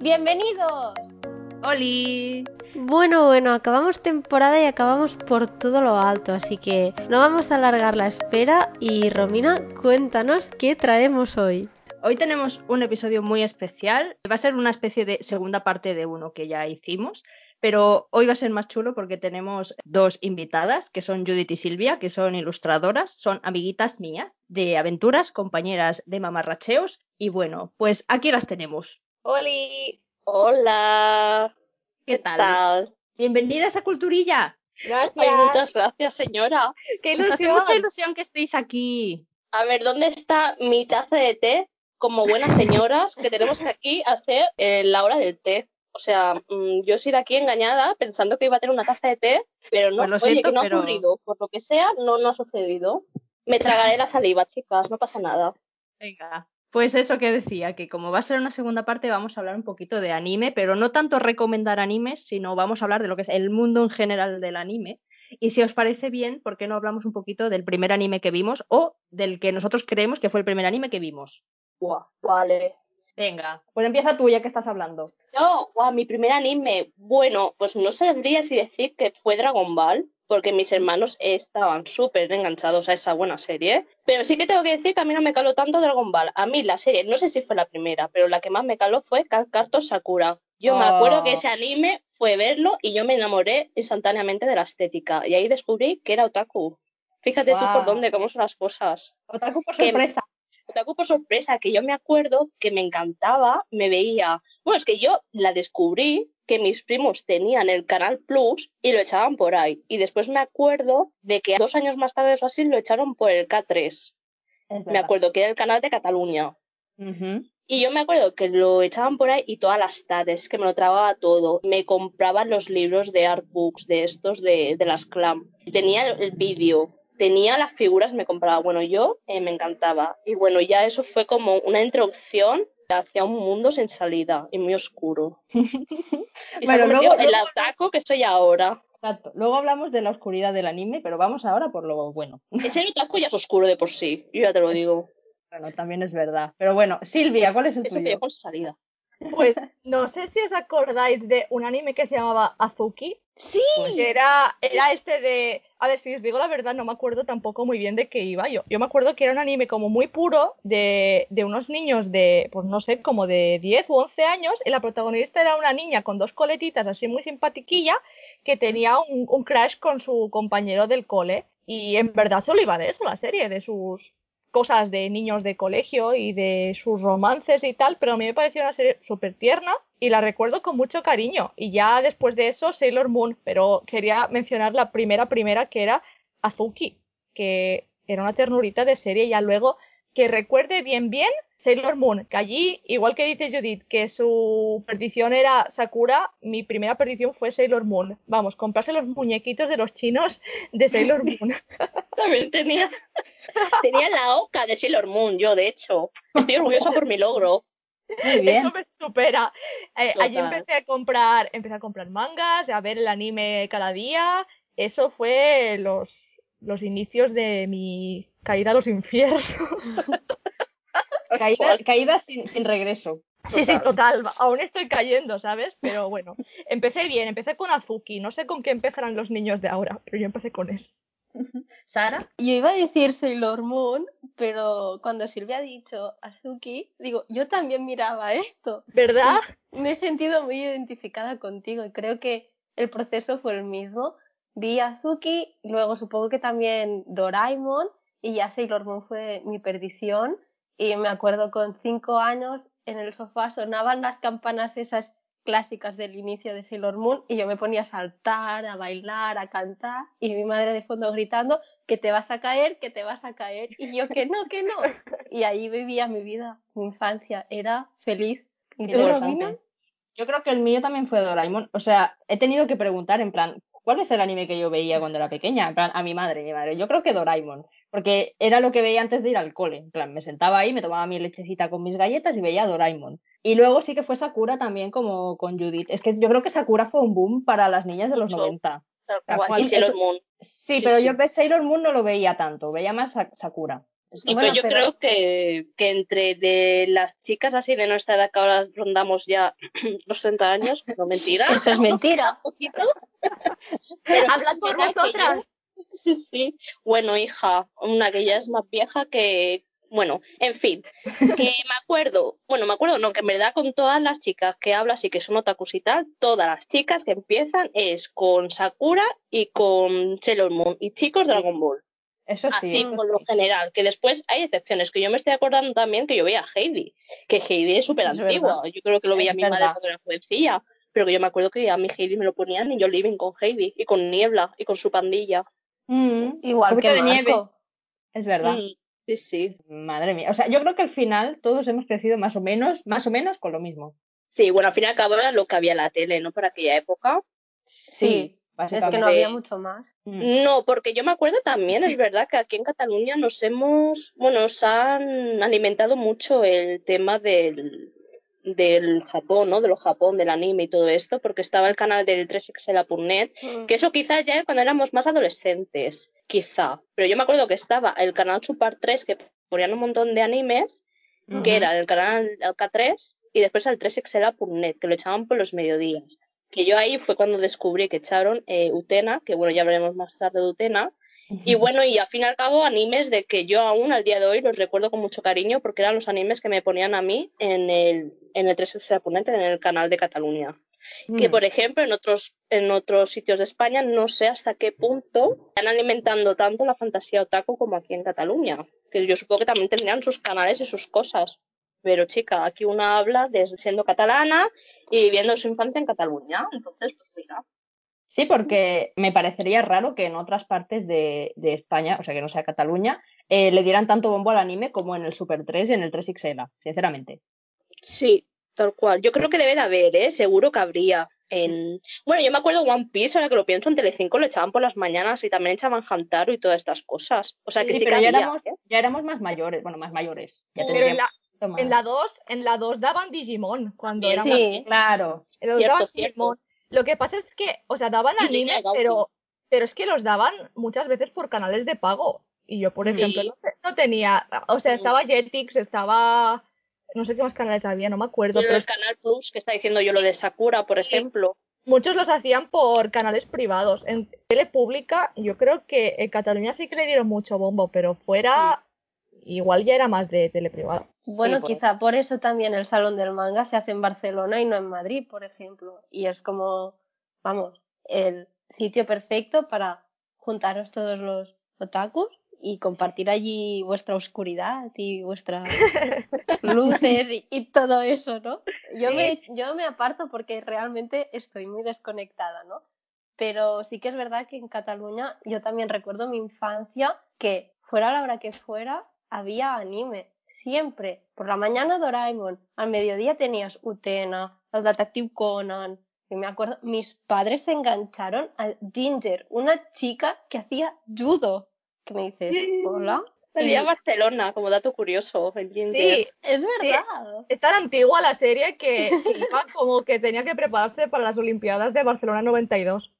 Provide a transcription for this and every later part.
¡Bienvenidos! ¡Holi! Bueno, bueno, acabamos temporada y acabamos por todo lo alto, así que no vamos a alargar la espera y Romina, cuéntanos qué traemos hoy. Hoy tenemos un episodio muy especial. Va a ser una especie de segunda parte de uno que ya hicimos, pero hoy va a ser más chulo porque tenemos dos invitadas, que son Judith y Silvia, que son ilustradoras, son amiguitas mías de aventuras, compañeras de mamarracheos, y bueno, pues aquí las tenemos. ¡Holi! Hola. ¿Qué, tal? Bienvenidas a Culturilla. Gracias. muchas gracias, señora. Qué ilusión. Nos hace mucha ilusión que estéis aquí. A ver, ¿dónde está mi taza de té? Como buenas señoras que tenemos que aquí hacer eh, la hora del té. O sea, mm, yo he sido aquí engañada pensando que iba a tener una taza de té, pero no, pues oye, que no ha ocurrido. Por lo que sea, no, no ha sucedido. Me tragaré la saliva, chicas, no pasa nada. Venga. Pues eso que decía, que como va a ser una segunda parte, vamos a hablar un poquito de anime, pero no tanto recomendar animes, sino vamos a hablar de lo que es el mundo en general del anime. Y si os parece bien, ¿por qué no hablamos un poquito del primer anime que vimos o del que nosotros creemos que fue el primer anime que vimos? Buah, vale. Venga, pues empieza tú ya que estás hablando. No, guau, mi primer anime. Bueno, pues no sabría si decir que fue Dragon Ball, porque mis hermanos estaban súper enganchados a esa buena serie. Pero sí que tengo que decir que a mí no me caló tanto Dragon Ball. A mí la serie, no sé si fue la primera, pero la que más me caló fue Carto Sakura. Yo me acuerdo que oh. ese anime fue verlo y yo me enamoré instantáneamente de la estética. Y ahí descubrí que era otaku. Fíjate tú por dónde, cómo son las cosas. Otaku por sorpresa. Otaku por sorpresa, que yo me acuerdo que me encantaba, me veía. Bueno, es que yo la descubrí que mis primos tenían el Canal Plus y lo echaban por ahí. Y después me acuerdo de que dos años más tarde o así lo echaron por el K3. Me acuerdo que era el canal de Cataluña. Y yo me acuerdo que lo echaban por ahí y todas las tardes, que me lo trababa todo. Me compraban los libros de artbooks, de estos, de, de las clam. Tenía el vídeo, tenía las figuras, me compraba. Bueno, yo eh, me encantaba. Y bueno, ya eso fue como una introducción hacia un mundo sin salida y muy oscuro. y bueno, luego, el ataco que soy ahora. Exacto. Luego hablamos de la oscuridad del anime, pero vamos ahora por lo bueno. Ese otaku ya es oscuro de por sí, yo ya te lo digo. Bueno, también es verdad. Pero bueno, Silvia, ¿cuál es el Eso tuyo? con salida. Pues no sé si os acordáis de un anime que se llamaba Azuki. Sí. Pues era, era este de. A ver, si os digo la verdad, no me acuerdo tampoco muy bien de qué iba yo. Yo me acuerdo que era un anime como muy puro de, de unos niños de, pues no sé, como de 10 u 11 años. Y la protagonista era una niña con dos coletitas así muy simpatiquilla que tenía un, un crash con su compañero del cole. Y en verdad solo iba de eso la serie, de sus cosas de niños de colegio y de sus romances y tal, pero a mí me pareció una serie súper tierna y la recuerdo con mucho cariño. Y ya después de eso, Sailor Moon, pero quería mencionar la primera primera que era Azuki, que era una ternurita de serie, ya luego que recuerde bien bien Sailor Moon, que allí, igual que dice Judith, que su perdición era Sakura, mi primera perdición fue Sailor Moon. Vamos, comprarse los muñequitos de los chinos de Sailor Moon. También tenía, tenía la oca de Sailor Moon, yo de hecho. Estoy orgullosa por mi logro. Muy bien. Eso me supera. Eh, allí empecé a comprar, empecé a comprar mangas, a ver el anime cada día. Eso fue los, los inicios de mi caída a los infiernos. Caída, sin, sin, regreso. Sí, sí, total. Aún estoy cayendo, ¿sabes? Pero bueno, empecé bien, empecé con Azuki. No sé con qué empezarán los niños de ahora, pero yo empecé con eso. ¿Sara? Yo iba a decir Sailor Moon, pero cuando Silvia ha dicho Azuki, digo, yo también miraba esto. ¿Verdad? me he sentido muy identificada contigo y creo que el proceso fue el mismo. Vi Azuki, luego supongo que también Doraemon y ya Sailor Moon fue mi perdición y me acuerdo con cinco años en el sofá sonaban las campanas esas clásicas del inicio de Sailor Moon y yo me ponía a saltar, a bailar, a cantar y mi madre de fondo gritando que te vas a caer, que te vas a caer y yo que no, que no. Y ahí vivía mi vida, mi infancia, era feliz. ¿Y tú, Yo creo que el mío también fue Doraemon. O sea, he tenido que preguntar en plan, ¿cuál es el anime que yo veía cuando era pequeña? En plan, a mi madre, mi madre. Yo creo que Doraemon porque era lo que veía antes de ir al cole. En plan, me sentaba ahí, me tomaba mi lechecita con mis galletas y veía Doraemon. Y luego sí que fue Sakura también como con Judith. Es que yo creo que Sakura fue un boom para las niñas de los 90. Sí, Sailor Moon. Sí, pero yo Sailor Moon no lo veía tanto, veía más Sakura. Y Bueno, yo pero- creo que, que entre de las chicas así de nuestra edad que ahora rondamos ya los 30 años, no mentira. Eso es mentira. sí por vosotras. Sí, sí. Bueno, hija, una que ya es más vieja que. Bueno, en fin, que me acuerdo, bueno, me acuerdo, no, que en verdad con todas las chicas que hablas y que son otakus y tal, todas las chicas que empiezan es con Sakura y con Sailor Moon y chicos Dragon Ball. Eso sí. Así eso por lo general, que después hay excepciones, que yo me estoy acordando también que yo veía a Heidi, que Heidi es súper antigua, yo creo que lo veía Es mi madre cuando era jovencilla, pero que yo me acuerdo que a mi Heidi me lo ponían y yo living con Heidi, y con Niebla, y con su pandilla. Mm, Igual que de nieve. Marco. Es verdad. Mm, sí, sí. Madre mía. O sea, yo creo que al final todos hemos crecido más o menos, más o menos con lo mismo. Sí, bueno, al fin y al cabo era lo que había en la tele, ¿no? Para aquella época. Sí, es básicamente. que no había mucho más. Mm. No, porque yo me acuerdo también, es verdad que aquí en Cataluña nos hemos, bueno, nos han alimentado mucho el tema del, del Japón, ¿no? De lo Japón, del anime y todo esto, porque estaba el canal del 3xla.net, Mm. que eso quizás ya cuando éramos más adolescentes, quizá. Pero yo me acuerdo que estaba el canal Super 3 que ponían un montón de animes, que era el canal el K3 y después el 3xla.net, que lo echaban por los mediodías. Que yo ahí fue cuando descubrí que echaron eh, Utena, que bueno, ya hablaremos más tarde de Utena. Y bueno, y al fin y al cabo, animes de que yo aún al día de hoy los recuerdo con mucho cariño porque eran los animes que me ponían a mí en el, en el 3xla.net, en el canal de Cataluña. Que Mm. por ejemplo en otros en otros sitios de España no sé hasta qué punto están alimentando tanto la fantasía otaku como aquí en Cataluña que yo supongo que también tendrían sus canales y sus cosas. Pero chica aquí una habla desde siendo catalana y viviendo su infancia en Cataluña entonces pues mira Sí, porque me parecería raro que en otras partes de, de España, o sea, que no sea Cataluña, eh, le dieran tanto bombo al anime como en el Super 3 y en el 3XL, sinceramente. sí tal cual yo creo que debe de haber eh seguro que habría en bueno yo me acuerdo One Piece ahora que lo pienso en Telecinco lo echaban por las mañanas y también echaban Hantaro y todas estas cosas o sea que sí, Sí, que ya había, éramos, ¿eh? ya éramos más mayores, bueno, más mayores. Ya Pero en la, en la 2, en la 2 daban Digimon cuando Sí, éramos Sí, Claro. Cierto, daban. Digimon. Lo que pasa es que, o sea, daban Y anime, Línea de Gauti. pero, pero es que los daban muchas veces por canales de pago. Y yo, por Sí. ejemplo, no, te- no tenía, o sea, estaba Jetix, estaba, no sé qué más canales había, no me acuerdo, Pero pero el Canal Plus, que está diciendo yo lo de Sakura, por Sí. ejemplo. muchos los hacían por canales privados. En tele pública, yo creo que en Cataluña sí que le dieron mucho bombo, pero fuera, igual ya era más de tele privada. Bueno, por quizá por eso también el Salón del Manga se hace en Barcelona y no en Madrid, por ejemplo. Y es como, vamos, el sitio perfecto para juntaros todos los otakus y compartir allí vuestra oscuridad y vuestras luces y, y todo eso, ¿no? Yo, Sí. me, yo me aparto porque realmente estoy muy desconectada, ¿no? Pero sí que es verdad que en Cataluña yo también recuerdo mi infancia que fuera la hora que fuera había anime. Siempre. Por la mañana Doraemon. Al mediodía tenías Utena, el Detective Conan. Y me acuerdo, mis padres se engancharon a Ginger, una chica que hacía judo. Que me dices, hola. Salía a Barcelona, como dato curioso, el Ginger. Sí, Es verdad. es tan antigua la serie que iba como que tenía que prepararse para las Olimpiadas de Barcelona 92.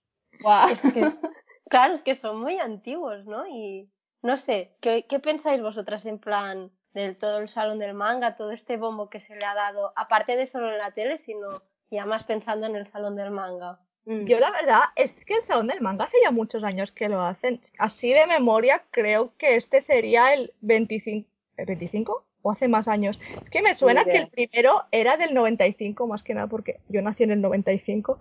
Guau. Es que, claro, es que son muy antiguos, ¿no? Y no sé, ¿qué, qué pensáis vosotras en plan del todo el salón del manga, todo este bombo que se le ha dado, aparte de solo en la tele, sino ya más pensando en el salón del manga? Mm. Yo la verdad es que el Salón del Manga hace ya muchos años que lo hacen. Así de memoria creo que este sería el 25, ¿el 25? ¿O hace más años? Es que me suena que el primero era del 95 más que nada porque yo nací en el 95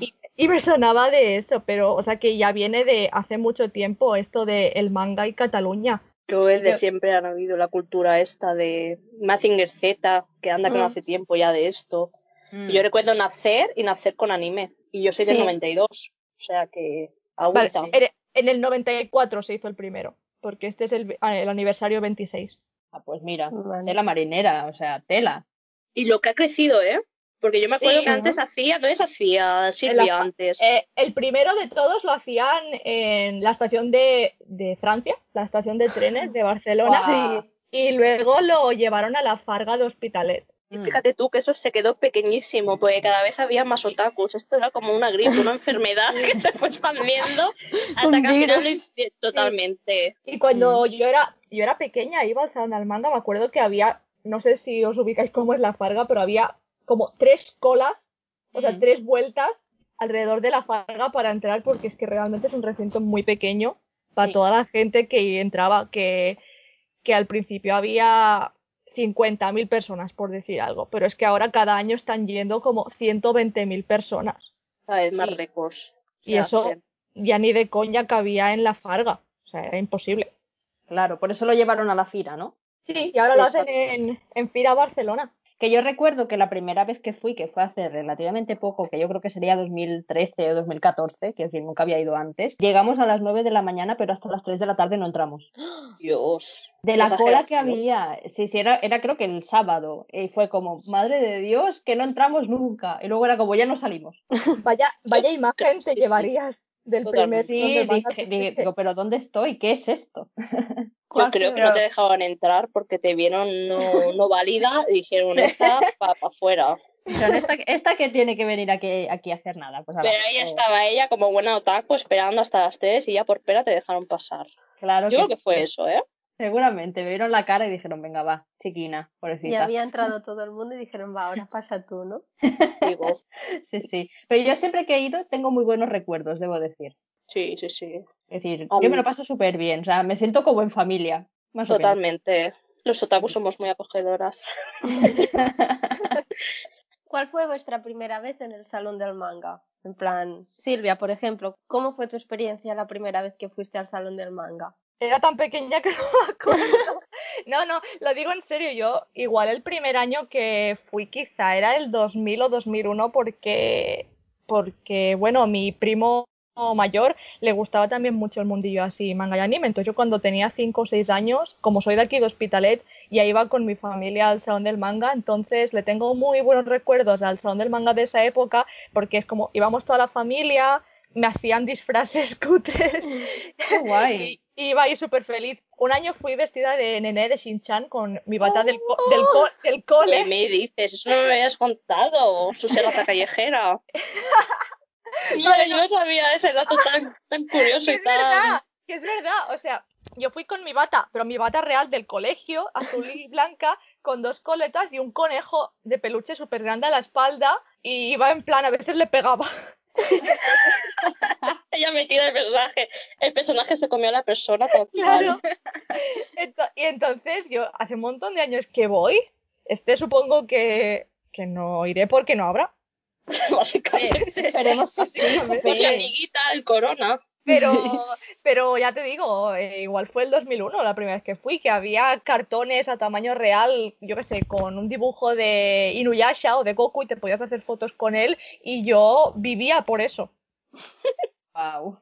y, y me sonaba de eso, pero o sea que ya viene de hace mucho tiempo esto de el manga y Cataluña. Yo desde Yo- siempre han habido la cultura esta de Mazinger Z, que anda que no Mm. hace tiempo ya de esto. Mm. Yo recuerdo nacer y nacer con anime. Y yo soy del Sí. 92. O sea que Vale, agüita. en, en el 94 se hizo el primero, porque este es el, el aniversario 26. Ah, pues mira, Vale. tela marinera, o sea, tela. Y lo que ha crecido, ¿eh? Porque yo me acuerdo Sí. que antes hacía, ¿dónde se hacía Silvia la- antes? Eh, el primero de todos lo hacían en la estación de, de Francia, la estación de trenes de Barcelona. Sí, y luego lo llevaron a la Farga de Hospitalet. Y Mm. fíjate tú que eso se quedó pequeñísimo, porque cada vez había más otakus. Esto era como una gripe, una enfermedad que se fue expandiendo hasta que al final lo totalmente. Y cuando yo era, yo era pequeña, iba al salón del manga, me acuerdo que había, no sé si os ubicáis cómo es la farga, pero había como tres colas, o sea, tres vueltas alrededor de la farga para entrar, porque es que realmente es un recinto muy pequeño para Sí. toda la gente que entraba, que, que al principio había 50.000 personas, por decir algo, pero es que ahora cada año están yendo como 120.000 personas. Vez más Sí. récords. Y eso ya ni de coña cabía en la farga, o sea, era imposible. Claro, por eso lo llevaron a la Fira, ¿no? Sí, y ahora lo hacen en, en Fira Barcelona. Que yo recuerdo que la primera vez que fui, que fue hace relativamente poco, que yo creo que sería 2013 o 2014, que es decir, nunca había ido antes, llegamos a las 9 de la mañana, pero hasta las 3 de la tarde no entramos. Dios. De la cola que había, sí, sí, era, era creo que el sábado, y fue como, madre de Dios, que no entramos nunca. Y luego era como, ya no salimos. Vaya, vaya imagen te Sí, sí. llevarías del Totalmente. Sí, manga dije, digo, pero ¿dónde estoy? ¿Qué es esto? Yo creo que no te dejaban entrar porque te vieron no, no válida y dijeron esta para afuera. Dijeron, ¿esta, esta que tiene que venir aquí, aquí a hacer nada? Pues ala, Pero ahí estaba ella como buena otaku esperando hasta las 3 y ya por pena te dejaron pasar. Claro Yo creo que que fue sí. eso, ¿eh? Seguramente, me vieron la cara y dijeron, venga, va, chiquina, Y pobrecita. había entrado todo el mundo y dijeron, va, ahora pasa tú, ¿no? Digo, Sí, sí. Pero yo siempre que he ido tengo muy buenos recuerdos, debo decir. sí, sí, sí. Es decir, yo me lo paso súper bien, o sea, me siento como en familia, más. Totalmente. Los otakus somos muy acogedoras. ¿Cuál fue vuestra primera vez en el salón del manga? En plan, Silvia, por ejemplo, ¿cómo fue tu experiencia la primera vez que fuiste al salón del manga? Era tan pequeña que no me acuerdo. No, no, lo digo en serio. Yo, igual el primer año que fui, quizá era el 2000 o 2001, porque, porque bueno, mi primo mayor le gustaba también mucho el mundillo así, manga y anime. Entonces, yo cuando tenía 5 o 6 años, como soy de aquí de Hospitalet, ya iba con mi familia al salón del manga. Entonces, le tengo muy buenos recuerdos al salón del manga de esa época, porque es como íbamos toda la familia, me hacían disfraces cutres. Qué guay. Iba ahí súper feliz. Un año fui vestida de nené de Shin-Chan con mi bata del, co- del, co- del ¿Qué cole. me dices? Eso no me habías contado. Su rata callejera. Mira, yo no sabía ese dato tan, tan curioso y es tan... verdad, que es verdad. O sea, yo fui con mi bata, pero mi bata real del colegio, azul y blanca, con dos coletas y un conejo de peluche súper grande a la espalda. Y iba en plan, a veces le pegaba. Ella metida el personaje. El personaje se comió a la persona tal Claro. y entonces yo, hace un montón de años que voy, este supongo que, que no iré porque no habrá. Básicamente. Esperemos que sí. Mi amiguita, el corona. Pero, pero ya te digo, eh, igual fue el 2001 la primera vez que fui, que había cartones a tamaño real, yo qué sé, con un dibujo de Inuyasha o de Goku y te podías hacer fotos con él y yo vivía por eso. Wow.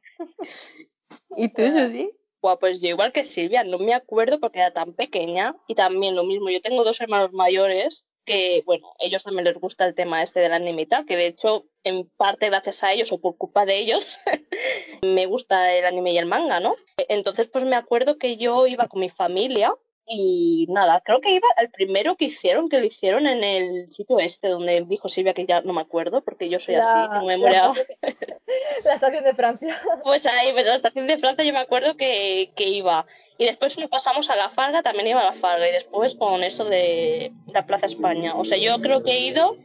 ¿Y tú, Judy? Buah, pues yo igual que Silvia, no me acuerdo porque era tan pequeña y también lo mismo, yo tengo dos hermanos mayores que, bueno, ellos también les gusta el tema este del anime y tal, que de hecho, en parte gracias a ellos o por culpa de ellos, me gusta el anime y el manga, ¿no? Entonces, pues me acuerdo que yo iba con mi familia y nada, creo que iba al primero que hicieron, que lo hicieron en el sitio este donde dijo Silvia que ya no me acuerdo porque yo soy así, tengo memoria... la estación de- la estación de Francia. Pues ahí, pues la estación de Francia yo me acuerdo que, que iba. Y después nos pasamos a la Farga, también iba a la Farga. Y después con eso de la Plaza España. O sea, yo creo que he ido,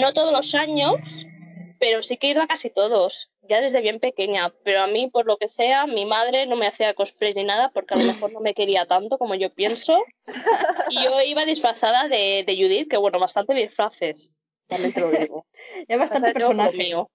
no todos los años, pero sí que he ido a casi todos. Ya desde bien pequeña. Pero a mí, por lo que sea, mi madre no me hacía cosplay ni nada porque a lo mejor no me quería tanto como yo pienso. Y yo iba disfrazada de, de Judith, que bueno, bastante disfraces. También te lo digo. Ya bastante lo personaje. mío.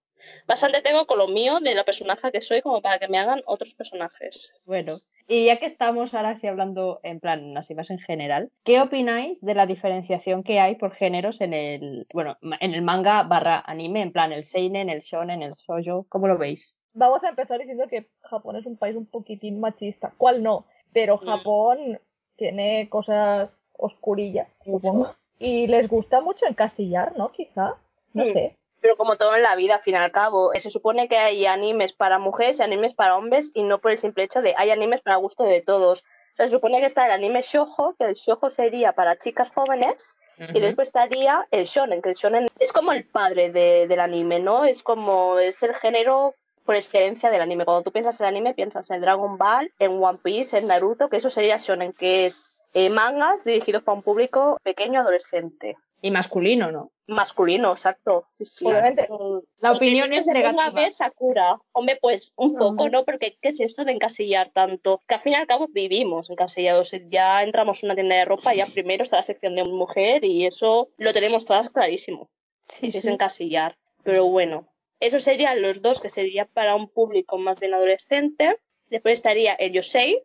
Bastante tengo con lo mío de la personaje que soy como para que me hagan otros personajes. Bueno, y ya que estamos ahora sí hablando en plan así más en general, ¿qué opináis de la diferenciación que hay por géneros en el, bueno, en el manga barra anime, en plan el seinen, el shonen, el shoujo, ¿cómo lo veis? Vamos a empezar diciendo que Japón es un país un poquitín machista. ¿Cuál no? Pero Mm. Japón tiene cosas oscurillas, supongo. Y les gusta mucho encasillar, ¿no? Quizá. No sé. Pero como todo en la vida, al fin y al cabo, se supone que hay animes para mujeres y animes para hombres y no por el simple hecho de hay animes para gusto de todos. Se supone que está el anime shoujo, que el shoujo sería para chicas jóvenes, y después estaría el shonen, que el shonen es como el padre de- del anime, ¿no? Es como, es el género por excelencia del anime. Cuando tú piensas en anime, piensas en Dragon Ball, en One Piece, en Naruto, que eso sería shonen, que es eh, mangas dirigidos para un público pequeño adolescente. Y masculino, ¿no? Masculino, exacto. Sí, sí. Obviamente. Mm, La opinión es negativa. ver Sakura. Hombre, pues un poco. ¿no? Porque ¿qué es esto de encasillar tanto? Que al fin y al cabo vivimos encasillados. Ya entramos en una tienda de ropa, ya primero está la sección de mujer y eso lo tenemos todas clarísimo. Sí, es sí. encasillar. Pero bueno, esos serían los dos que sería para un público más bien adolescente. Después estaría el Yosei,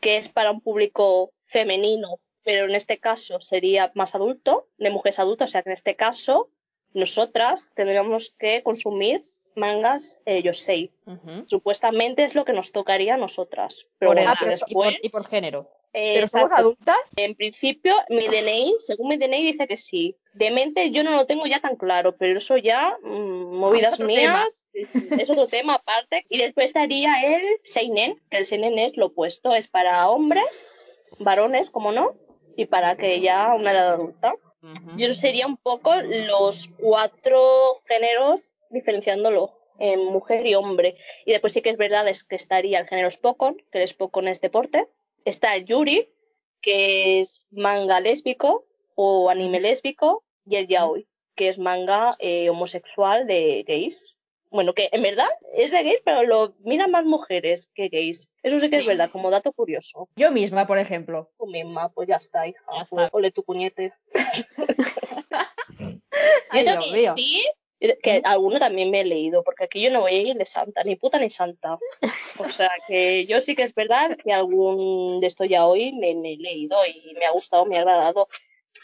que es para un público femenino, pero en este caso sería más adulto, de mujeres adultas, o sea que en este caso nosotras tendríamos que consumir mangas eh, Yosei. Supuestamente es lo que nos tocaría a nosotras. Pero Por bueno, edad y, por, y por género. eh, Pero somos adultas. En principio, mi DNI, según mi DNI, dice que sí. De mente yo no lo tengo ya tan claro, pero eso ya, mm, movidas mías, es otro tema aparte. Y después estaría el Seinen, que el Seinen es lo opuesto, es para hombres, varones, como no, y para aquella una edad adulta. Yo sería un poco los cuatro géneros diferenciándolo en mujer y hombre. Y después sí que es verdad es que estaría el género Spokon, que el Spokon es deporte. Está el Yuri, que es manga lésbico o anime lésbico. Y el Yaoi, que es manga eh, homosexual de gays. Bueno, que en verdad es de gays, pero lo miran más mujeres que gays. Eso sí que es verdad, como dato curioso. Yo misma, por ejemplo. Tú misma, pues ya está, hija. Ya está. Pues, ole tu puñete. Ay, Yo tengo Dios que mío. decir que alguno también me he leído, porque aquí yo no voy a ir de santa, ni puta ni santa. O sea que yo sí que es verdad que algún de esto ya hoy me, me he leído y me ha gustado, me ha agradado.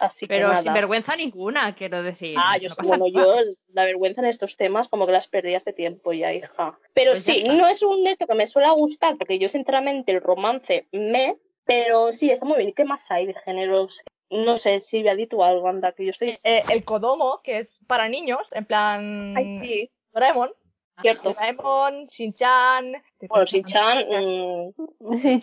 Así que Pero nada. sin vergüenza ninguna, quiero decir. Ah, yo no pasa bueno, nada. yo la vergüenza en estos temas como que las perdí hace tiempo ya, hija. Pero Pues sí, no es un esto que me suele gustar, porque yo sinceramente el romance me, pero sí, está muy bien. ¿Y qué más hay de géneros? No sé, Silvia, di tú algo, anda, que yo estoy... Eh, el Kodomo, que es para niños, en plan. Ay, sí, Doraemon. cierto. Doraemon, Shin-chan. Bueno, Shin-chan, mm, Sí.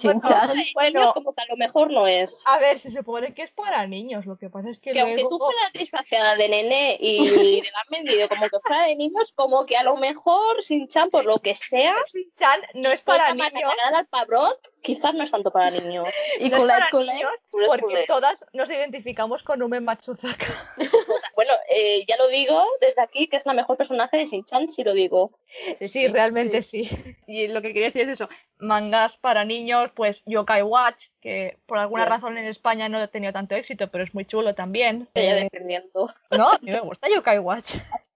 Bueno, niños como que a lo mejor no es. a ver, se supone que es para niños. Lo que pasa es que, Que aunque luego. tú fueras disfrazada de nene y le han vendido como que fuera de niños, como que a lo mejor Shin-chan, por lo que sea, Shin-chan no es para niños. al pabrot, quizás no es tanto para niños. Y no niños Culé, porque culé. todas nos identificamos con Ume Matsuzaka. Bueno, eh, ya lo digo desde aquí, que es la mejor personaje de Shin-chan, si lo digo. Sí, sí, realmente sí. Y lo que quería decir es eso, mangas para niños, pues Yokai Watch, que por alguna razón en España no ha tenido tanto éxito, pero es muy chulo también. Ella Eh, defendiendo. no, a mí me gusta Yokai Watch.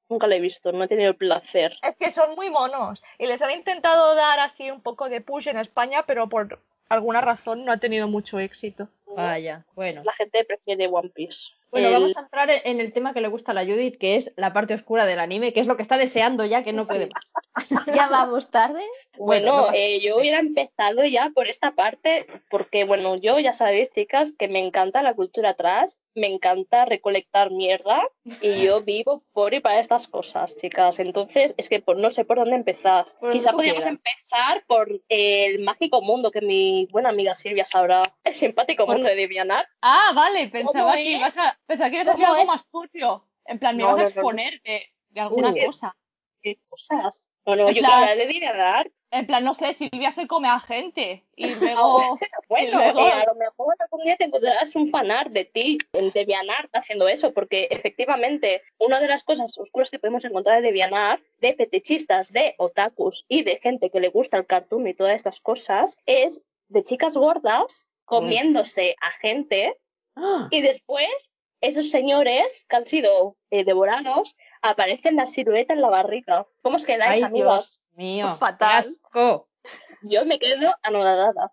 Nunca lo he visto, no he tenido el placer. Es que son muy monos y les han intentado dar así un poco de push en España, pero por alguna razón no ha tenido mucho éxito. Vaya, bueno. La gente prefiere One Piece. Bueno, El- vamos a entrar en el tema que le gusta a la Judith, que es la parte oscura del anime, que es lo que está deseando ya que no puede más. Ya vamos tarde. Bueno, Bueno, no eh, yo hubiera empezado ya por esta parte, porque bueno, yo ya sabéis, chicas, que me encanta la cultura atrás, me encanta recolectar mierda y yo vivo por y para estas cosas, chicas. Entonces, es que pues, no sé por dónde empezar. Por Quizá podríamos empezar por el mágico mundo que mi buena amiga Silvia sabrá, el simpático Por- de Devianar. Ah, vale, pensaba que ibas a, pensaba que ibas a decir algo es? más turbio. En plan, me No, ibas a no, exponer de, de alguna Uh. cosa. ¿Qué cosas? No, no, En yo plan- hablar de Devianar. En plan, no sé, Silvia se come a gente y luego... Bueno, luego- eh, a lo mejor algún día te encontrarás un fanart de ti en DeviantArt haciendo eso, porque efectivamente una de las cosas oscuras que podemos encontrar en DeviantArt de fetichistas, de otakus y de gente que le gusta el cartoon y todas estas cosas es de chicas gordas comiéndose a gente ¡Ah! y después esos señores que han sido eh, devorados aparecen la silueta en la barriga. ¿Cómo os quedáis, Ay? Dios mío. Fatal. qué asco. Yo me quedo anonadada.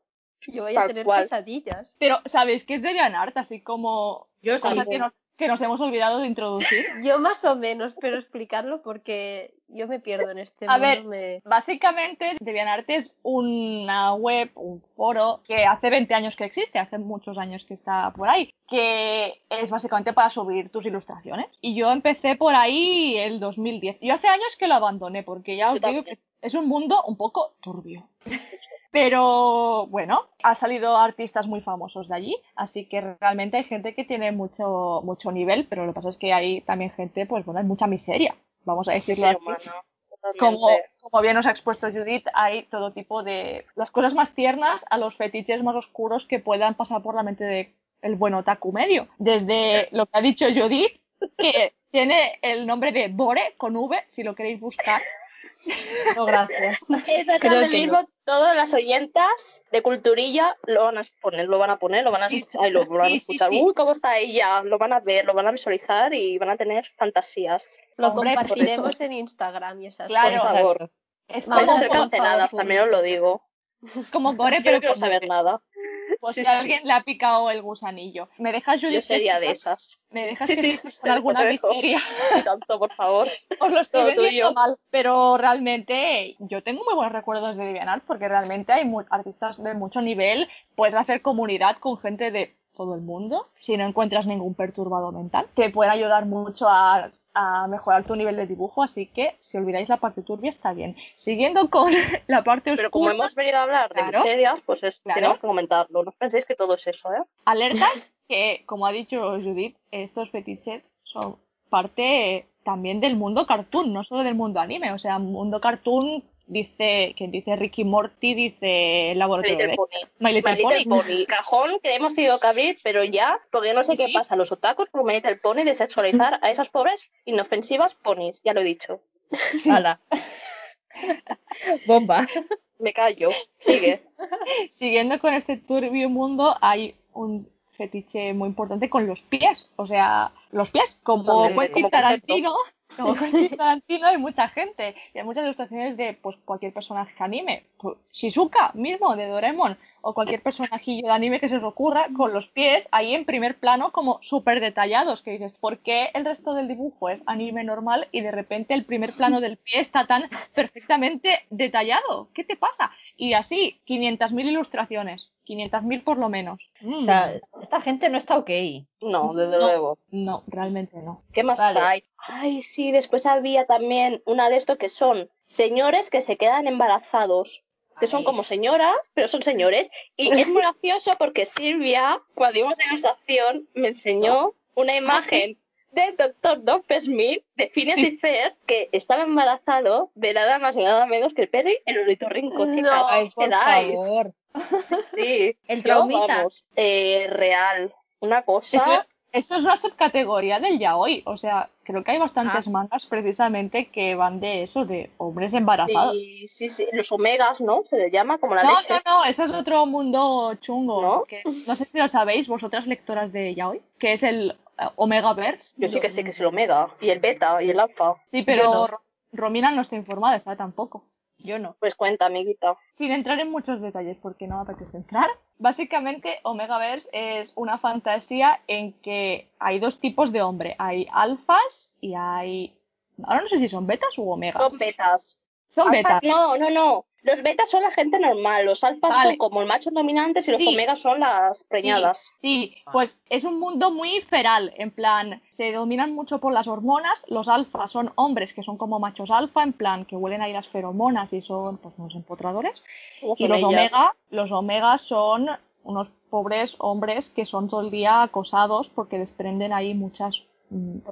Yo voy a tener cual. pesadillas. Pero, ¿sabéis qué es DeviantArt? Así como Yo cosa sí. que nos, que nos hemos olvidado de introducir. Yo más o menos, pero explicarlo porque yo me pierdo en este A mundo. ver, me- Básicamente, DeviantArt es una web, un foro que hace 20 años que existe, hace muchos años que está por ahí, que es básicamente para subir tus ilustraciones. Y yo empecé por ahí el 2010. Yo hace años que lo abandoné porque ya os digo que es un mundo un poco turbio. Pero bueno, ha salido artistas muy famosos de allí, así que realmente hay gente que tiene mucho, mucho nivel, pero lo que pasa es que hay también gente, pues bueno, hay mucha miseria, vamos a decirlo así. como, como bien nos ha expuesto Judith, hay todo tipo de las cosas más tiernas a los fetiches más oscuros que puedan pasar por la mente de el buen otaku medio. Desde lo que ha dicho Judith, que tiene el nombre de Bore con V, si lo queréis buscar. No, gracias. Esa Creo del que libro, todas las oyentas de culturilla lo van a poner, lo van a poner, lo van a, Sí, ay, lo van a sí, escuchar. sí. Uy, cómo está ella, lo van a ver, lo van a visualizar y van a tener fantasías. Lo Hombre, compartiremos en Instagram y esas Claro. cosas. Por favor. Es Vamos a ser canceladas, también os lo digo. como Bore, Yo pero no quiero saber nada. Sí, si sí. alguien le ha picado el gusanillo. ¿Me dejas, Judith? Yo sería de esas. ¿Me dejas Sí, que con alguna miseria? Tanto, por favor. Os lo estoy vendiendo mal, pero realmente yo tengo muy buenos recuerdos de DeviantArt porque realmente hay artistas de mucho nivel, puedes hacer comunidad con gente de todo el mundo, si no encuentras ningún perturbado mental, te pueden ayudar mucho a, a mejorar tu nivel de dibujo, así que si olvidáis la parte turbia está bien. Siguiendo con la parte oscura, Pero como hemos venido a hablar de Claro. miserias, pues es, Claro. tenemos que comentarlo. No penséis que todo es eso, ¿eh? alerta que, como ha dicho Judith, estos fetiches son parte también del mundo cartoon, no solo del mundo anime. O sea, mundo cartoon dice, quien dice Ricky Morty, dice el My laboratorio Little de Pony. My Little My Little Pony. Pony. Cajón que hemos tenido que abrir, pero ya, porque no sé Sí, qué pasa los otakus con My Little Pony de sexualizar a esas pobres inofensivas ponis. Ya lo he dicho. Hala. Bomba. Me callo. Sigue. Siguiendo con este turbio mundo, hay un fetiche muy importante con los pies. O sea, los pies, como Quentin como concepto. Como Quentin Tarantino hay mucha gente. Y hay muchas ilustraciones de pues cualquier personaje anime. Pues, Shizuka mismo, de Doraemon. O cualquier personajillo de anime que se os ocurra, con los pies ahí en primer plano como súper detallados. Que dices, ¿por qué el resto del dibujo es anime normal y de repente el primer plano del pie está tan perfectamente detallado? ¿Qué te pasa? Y así, 500.000 ilustraciones. 500.000 por lo menos. O sea, esta gente no está ok. No, desde No. luego. No, realmente no. ¿Qué más Vale. hay? Ay, sí, después había también una de estos que son señores que se quedan embarazados. Que son como señoras, pero son señores. Y es muy gracioso porque Silvia, cuando íbamos en degustación, me enseñó una imagen doctor Dr. Smith de Phineas y Fer que estaba embarazado de nada más y nada menos que el Perry el ornitorrinco, No. chicas. ¿qué por favor. Sí. El traumita. eh, real. Una cosa... Eso, eso es una subcategoría del yaoi. O sea, creo que hay bastantes Ah. mangas precisamente que van de eso, de hombres embarazados. Sí, sí, sí, los omegas, ¿no? Se le llama como la No, leche. no, no, eso es otro mundo chungo. ¿No? Que no sé si lo sabéis, vosotras lectoras de yaoi, que es el Omega Verse. Yo sí que sé que es el omega, y el beta, y el alfa. Sí, pero no. Romina no está informada, ¿sabes? Tampoco. Yo no. Pues cuenta, amiguita. Sin entrar en muchos detalles porque no me apetece entrar. Básicamente, Omegaverse es una fantasía en que hay dos tipos de hombre. Hay alfas y hay... Ahora no sé si son betas u omegas. Son betas. Son betas. No, no, no. Los betas son la gente normal, los alfas Vale. son como el macho dominantes y los Sí. omegas son las preñadas. Sí, pues es un mundo muy feral, en plan, se dominan mucho por las hormonas, los alfas son hombres que son como machos alfa, en plan, que huelen ahí las feromonas y son pues unos empotradores, y los ellas. omega, los omegas son unos pobres hombres que son todo el día acosados porque desprenden ahí muchas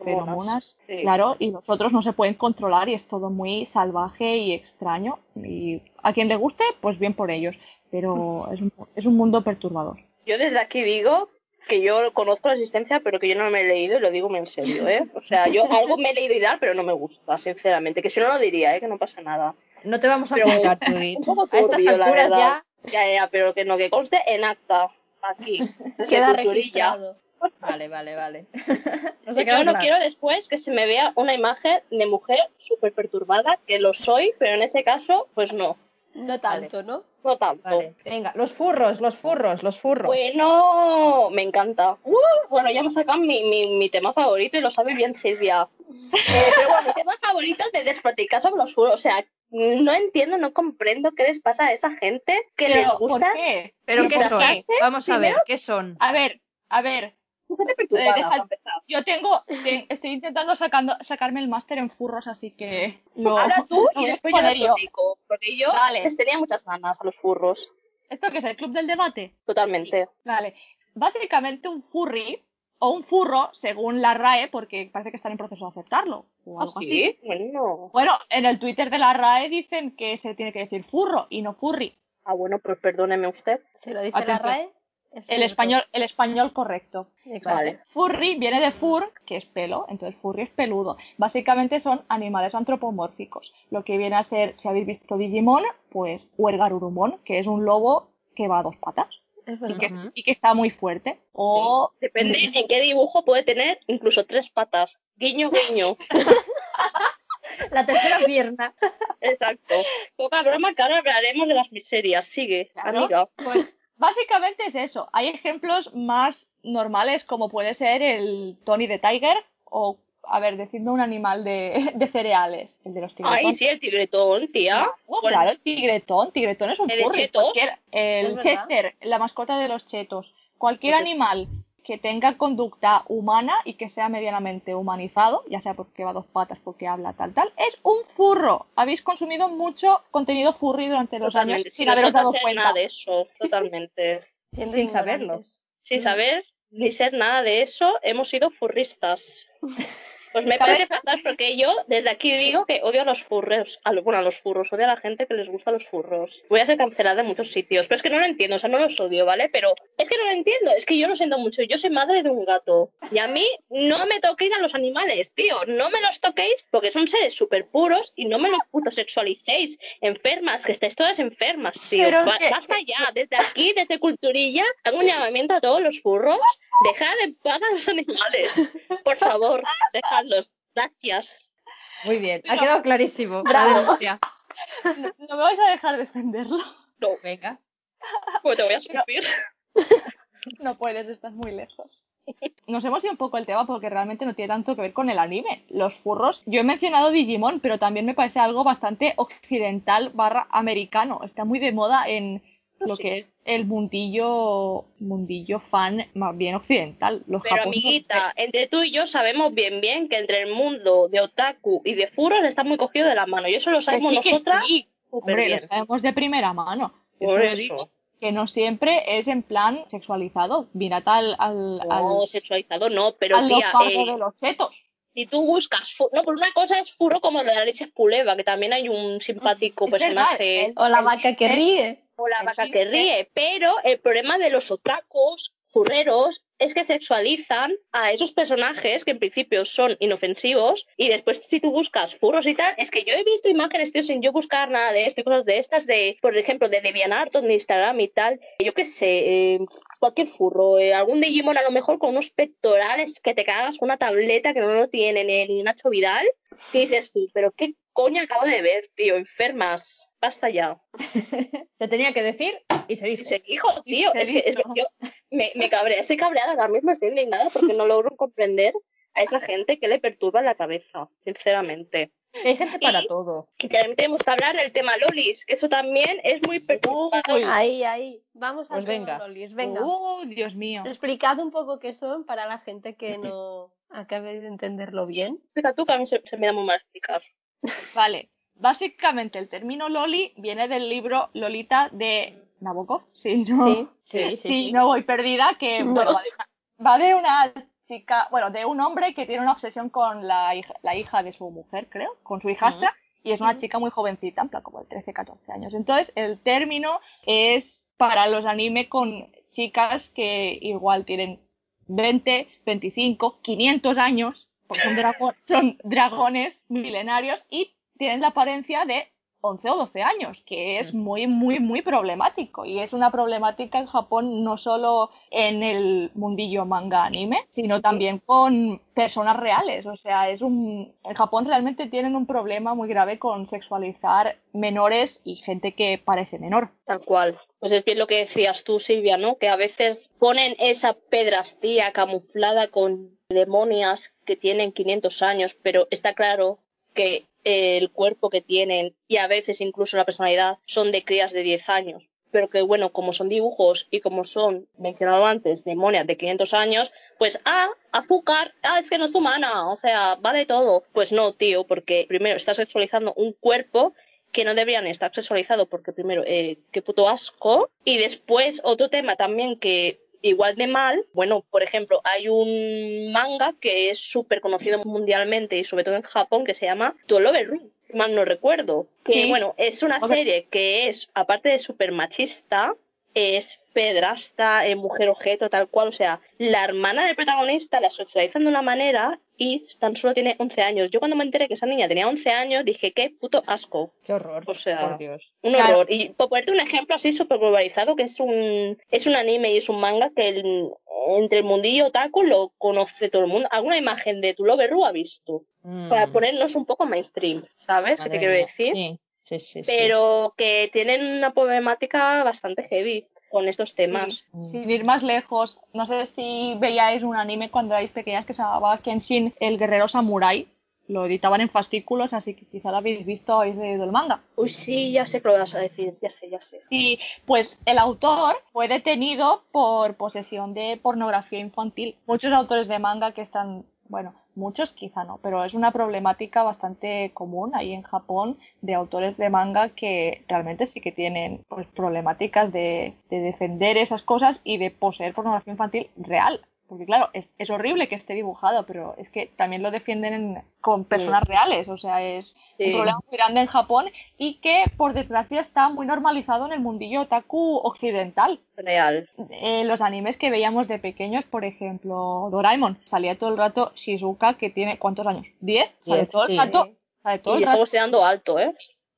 feromonas, sí. claro, y los otros no se pueden controlar y es todo muy salvaje y extraño, y a quien le guste, pues bien por ellos, pero es un, es un mundo perturbador. Yo desde aquí digo que yo conozco la existencia, pero que yo no me he leído y lo digo muy en serio, ¿eh? O sea, yo algo me he leído y tal, pero no me gusta, sinceramente. Que si no lo diría, ¿eh? Que no pasa nada. No te vamos a Judith. Un poco A estas la verdad. ya. Ya, ya, pero que no, que conste en acta. Aquí. Queda registrado. Vale, vale, vale. No yo no quiero después que se me vea una imagen de mujer súper perturbada, que lo soy, pero en ese caso, pues no. No tanto, ¿no? No tanto. Vale, venga, los furros, los furros, los furros. Bueno, me encanta. Uh, bueno, ya hemos sacado mi, mi, mi tema favorito y lo sabe bien Silvia. Eh, pero bueno, mi tema favorito es de desplaticar sobre los furos. O sea, no entiendo, no comprendo qué les pasa a esa gente que les gusta ¿Por qué? ¿Pero qué son? Vamos a ver. ¿qué son? A ver, a ver, Eh, deja- yo tengo, te- estoy intentando sacando, sacarme el máster en furros, así que lo, Ahora tú lo y después yo yo. despotico, porque yo Vale. les tenía muchas ganas a los furros. ¿Esto qué es el club del debate? Totalmente. Vale. Básicamente un furry o un furro, según la RAE, porque parece que están en proceso de aceptarlo o ¿Ah, algo así. sí? Bueno. Bueno, en el Twitter de la RAE dicen que se tiene que decir furro y no furry. Ah, bueno, pues perdóneme usted. Si lo dice la. RAE. Es El español, el español correcto. Vale. Furry viene de fur, que es pelo, entonces furry es peludo. Básicamente son animales antropomórficos. Lo que viene a ser, si habéis visto Digimon, pues Huergarurumon, que es un lobo que va a dos patas Es y que, y que está muy fuerte. O Depende en qué dibujo puede tener incluso tres patas. Guiño, guiño. La tercera pierna. Exacto. Poca broma que ahora hablaremos de las miserias. Sigue, Claro. amiga. Pues básicamente es eso. Hay ejemplos más normales como puede ser el Tony de Tiger o, a ver, decidme un animal de, de cereales, el de los tigretón. Ay, sí, el tigretón, tía. Claro, Bueno, claro, el tigretón. Tigretón es un ¿El de furry. chetos? el Es. Chester, la mascota de los chetos. Cualquier Pues animal que tenga conducta humana y que sea medianamente humanizado, ya sea porque va a dos patas, porque habla tal, tal, es un furro. Habéis consumido mucho contenido furry durante los Totalmente. años Sin sin haberos dado cuenta. nada de eso. Totalmente. Siendo Sin saberlo. Sin saber ni ser nada de eso, hemos sido furristas. Pues me parece fatal porque yo desde aquí digo que odio a los furros, a lo- bueno, a los furros, odio a la gente que les gusta los furros. Voy a ser cancelada en muchos sitios, pero es que no lo entiendo, o sea, no los odio, ¿vale? Pero es que no lo entiendo, es que yo lo siento mucho, yo soy madre de un gato y a mí no me toquéis a los animales, tío, no me los toquéis porque son seres súper puros y no me los puto sexualicéis, enfermas, que estáis todas enfermas, tío. Que- Basta ya, desde aquí, desde Culturilla, hago un llamamiento a todos los furros, dejad en paz a los animales, por favor, dejadlos, gracias. Muy bien, ha quedado clarísimo. Bravo. La denuncia. No, no me vais a dejar defenderlo. No, Venga. pues te voy a escupir. No puedes, estás muy lejos. Nos hemos ido un poco el tema porque realmente no tiene tanto que ver con el anime. Los furros, yo he mencionado Digimon, pero también me parece algo bastante occidental barra americano. Está muy de moda en lo Sí. que es el mundillo, mundillo fan más bien occidental. Los Pero japoneses- amiguita, entre tú y yo sabemos bien bien que entre el mundo de otaku y de furros está muy cogido de la mano. Y eso lo que sabemos sí, que nosotras sí. súper Hombre, bien. lo sabemos de primera mano. Por eso. que no siempre es en plan sexualizado. Mirad al, al, No, al, sexualizado no, pero al tía, eh, de los chetos. si tú buscas... No, por una cosa es furro como de la leche espuleva, que también hay un simpático Es verdad, personaje... el- O la el- vaca que el- ríe. O la vaca que ríe, pero el problema de los otakus furreros es que sexualizan a esos personajes que en principio son inofensivos y después si tú buscas furros y tal, es que yo he visto imágenes, tío, sin yo buscar nada de esto y cosas de estas, de, por ejemplo, de DeviantArt, de Instagram y tal, yo qué sé, eh, cualquier furro, eh, algún Digimon a lo mejor con unos pectorales que te cagas con una tableta que no lo tiene ni, ni Nacho Vidal, ¿qué dices tú? Pero qué coño acabo de ver, tío, enfermas, basta ya. Se tenía que decir y se dice. Se dijo, tío, se es que, es que dijo. yo me, me cabrea, estoy cabreada ahora mismo, estoy indignada porque no logro comprender a esa gente que le perturba la cabeza, sinceramente. Hay gente para Y- todo. Y también tenemos que hablar del tema lolis, que eso también es muy perturbador. Ahí, ahí. Vamos a Pues venga. lolis. Venga. Oh, Dios mío. Explicad un poco qué son para la gente que no acabe de entenderlo bien. Explica tú que a mí se, se me da muy mal explicar. Vale. Básicamente, el término loli viene del libro Lolita de Nabokov. Si no, Sí. Sí, sí, si sí. no voy perdida, que No. bueno, va, de, va de una chica, bueno, de un hombre que tiene una obsesión con la hija, la hija de su mujer, creo, con su hijastra, y es una chica muy jovencita, en plan como de 13, 14 años. Entonces, el término es para los anime con chicas que igual tienen 20, 25, 500 años, porque son, drago- son dragones milenarios y tienen la apariencia de 11 o 12 años, que es muy, muy, muy problemático. Y es una problemática en Japón no solo en el mundillo manga anime, sino también con personas reales. O sea, es un. En Japón realmente tienen un problema muy grave con sexualizar menores y gente que parece menor. Tal cual. Pues es bien lo que decías tú, Silvia, ¿no? Que a veces ponen esa pedrastía camuflada con demonias que tienen 500 años, pero está claro que eh, el cuerpo que tienen y a veces incluso la personalidad son de crías de 10 años. Pero que bueno, como son dibujos y como son, mencionado antes, demonias de 500 años, pues, ah, azúcar, ah, es que no es humana, o sea, va de todo. Pues no, tío, porque primero estás sexualizando un cuerpo que no deberían estar sexualizados porque primero, eh, qué puto asco. Y después otro tema también que igual de mal. Bueno, por ejemplo, hay un manga que es súper conocido mundialmente y sobre todo en Japón que se llama To Love si mal no recuerdo. Que Sí. bueno, es una serie que es, aparte de súper machista, es pedrasta, eh, mujer objeto, tal cual. O sea, la hermana del protagonista la socializan de una manera y tan solo tiene 11 años. Yo cuando me enteré que esa niña tenía 11 años dije, qué puto asco. Qué horror. O sea, por Dios. Un Claro. horror. Y por ponerte un ejemplo así súper globalizado, que es un, es un anime y es un manga que el- entre el mundillo otaku lo conoce todo el mundo. ¿Alguna imagen de tu Loveru ha visto? Para Mm, ponernos un poco mainstream, ¿sabes? ¿Qué te quiero decir? Sí, sí, sí. sí. Pero que tienen una problemática bastante heavy con estos temas. Sin ir más lejos, no sé si veíais un anime cuando erais pequeñas que se llamaba Kenshin el guerrero samurai. Lo editaban en fascículos, así que quizá lo habéis visto o habéis leído el manga. Uy, sí, ya sé que lo vas a decir, ya sé, ya sé. Y pues el autor fue detenido por posesión de pornografía infantil. Muchos autores de manga que están, bueno, muchos quizá no, pero es una problemática bastante común ahí en Japón de autores de manga que realmente sí que tienen pues problemáticas de, de defender esas cosas y de poseer pornografía infantil real. Porque claro, es, es horrible que esté dibujado, pero es que también lo defienden en- con personas reales, o sea, es Sí. un problema muy grande en Japón y que por desgracia está muy normalizado en el mundillo otaku occidental. Real. Eh, los animes que veíamos de pequeños, por ejemplo, Doraemon, salía todo el rato Shizuka, que tiene ¿cuántos años? ¿10? Sale Diez, todo el rato, sale todo Y el rato, alto, ¿eh?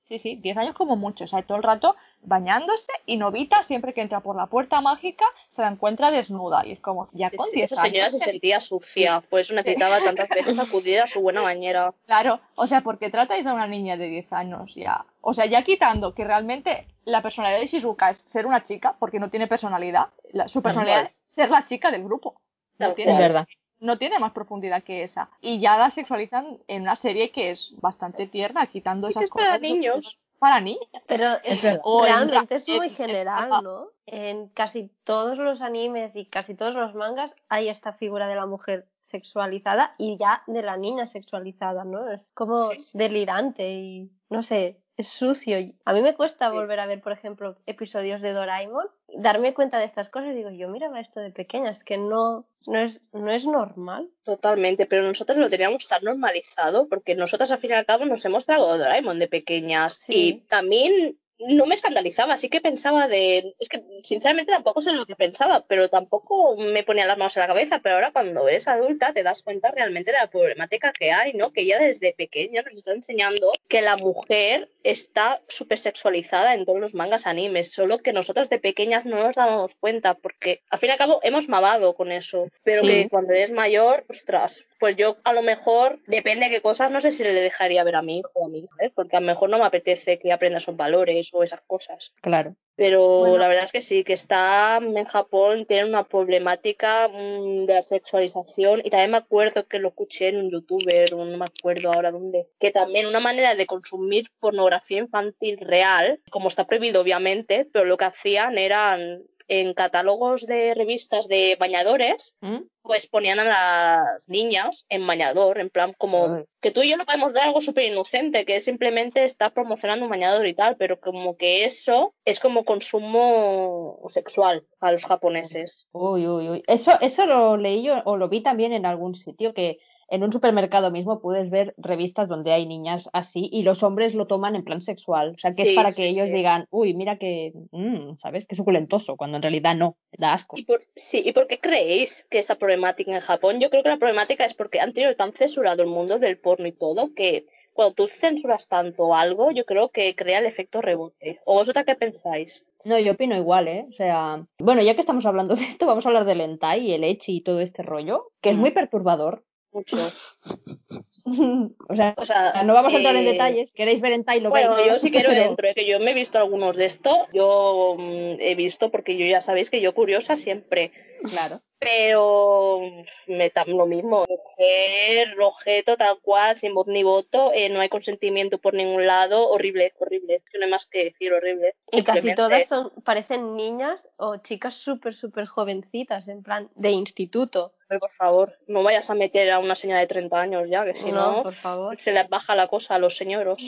sí, sí, 10 años como mucho, sale todo el rato bañándose y Novita siempre que entra por la puerta mágica se la encuentra desnuda y es como, ya Sí, con sí, 10 Esa señora años se sentía sucia, por eso necesitaba tantas veces acudir a su buena bañera. Claro, o sea, porque tratáis a una niña de 10 años ya. O sea, ya quitando que realmente la personalidad de Shizuka es ser una chica, porque no tiene personalidad, la- su personalidad es ser la chica del grupo. No tiene, Es verdad. no tiene más profundidad que esa. Y ya la sexualizan en una serie que es bastante tierna, quitando esas es para cosas. niños. Para niños. Pero Es realmente es muy en- general, en- ¿no? En casi todos los animes y casi todos los mangas hay esta figura de la mujer sexualizada y ya de la niña sexualizada, ¿no? Es como Sí, sí. delirante y no sé, es sucio. A mí me cuesta Sí. volver a ver, por ejemplo, episodios de Doraemon, darme cuenta de estas cosas y digo, yo miraba esto de pequeña, es que no, no es, no es normal. Totalmente, pero nosotros lo teníamos tan normalizado porque nosotras al fin y al cabo nos hemos tragado Doraemon de pequeñas Sí. y también no me escandalizaba, así que pensaba de, es que sinceramente tampoco sé lo que pensaba, pero tampoco me ponía las manos en la cabeza, pero ahora cuando eres adulta te das cuenta realmente de la problemática que hay, ¿no? Que ya desde pequeña nos está enseñando que la mujer está súper sexualizada en todos los mangas animes, solo que nosotras de pequeñas no nos dábamos cuenta porque al fin y al cabo hemos mamado con eso, pero Sí. que cuando eres mayor, ostras, pues yo a lo mejor, depende de qué cosas, no sé si le dejaría ver a mi hijo o a mi hija, ¿eh? porque a lo mejor no me apetece que aprenda esos valores o esas cosas. Claro. Pero Bueno. la verdad es que sí, que está en Japón, tiene una problemática mm, de la sexualización y también me acuerdo que lo escuché en un youtuber, o no me acuerdo ahora dónde, que también una manera de consumir pornografía infantil real, como está prohibido obviamente, pero lo que hacían eran en catálogos de revistas de bañadores, ¿Mm? pues ponían a las niñas en bañador, en plan como Ay. que tú y yo no podemos ver algo súper inocente, que simplemente estar promocionando un bañador y tal, pero como que eso es como consumo sexual a los japoneses. Uy, uy, uy. Eso, eso lo leí yo o lo vi también en algún sitio que en un supermercado mismo puedes ver revistas donde hay niñas así y los hombres lo toman en plan sexual. O sea, que Sí, es para sí, que ellos sí. digan, uy, mira que, mm, ¿sabes? Qué suculentoso, cuando en realidad no, da asco. ¿Y por, sí, ¿y por qué creéis que esta problemática en Japón? Yo creo que la problemática es porque han tenido tan censurado el mundo del porno y todo que cuando tú censuras tanto algo, yo creo que crea el efecto rebote. ¿O vosotras qué pensáis? No, yo opino igual, ¿eh? O sea, bueno, ya que estamos hablando de esto, vamos a hablar del hentai y el ecchi y todo este rollo, que es muy perturbador. Mucho. o sea, O sea, no vamos a entrar en eh, detalles. ¿Queréis ver hentai? Lo Bueno, veis. yo sí quiero Pero- dentro, que yo me he visto algunos de estos. Yo mm, he visto, porque yo ya sabéis que yo curiosa siempre. Claro. Pero me lo mismo. Mujer, objeto, tal cual, sin voz ni voto, eh, no hay consentimiento por ningún lado. Horrible, horrible. No hay más que decir, horrible. Y casi todas son, parecen niñas o chicas súper, súper jovencitas, en plan de instituto. Pero, por favor, no vayas a meter a una señora de 30 años ya, que si no, no, por favor. se les baja la cosa a los señoros.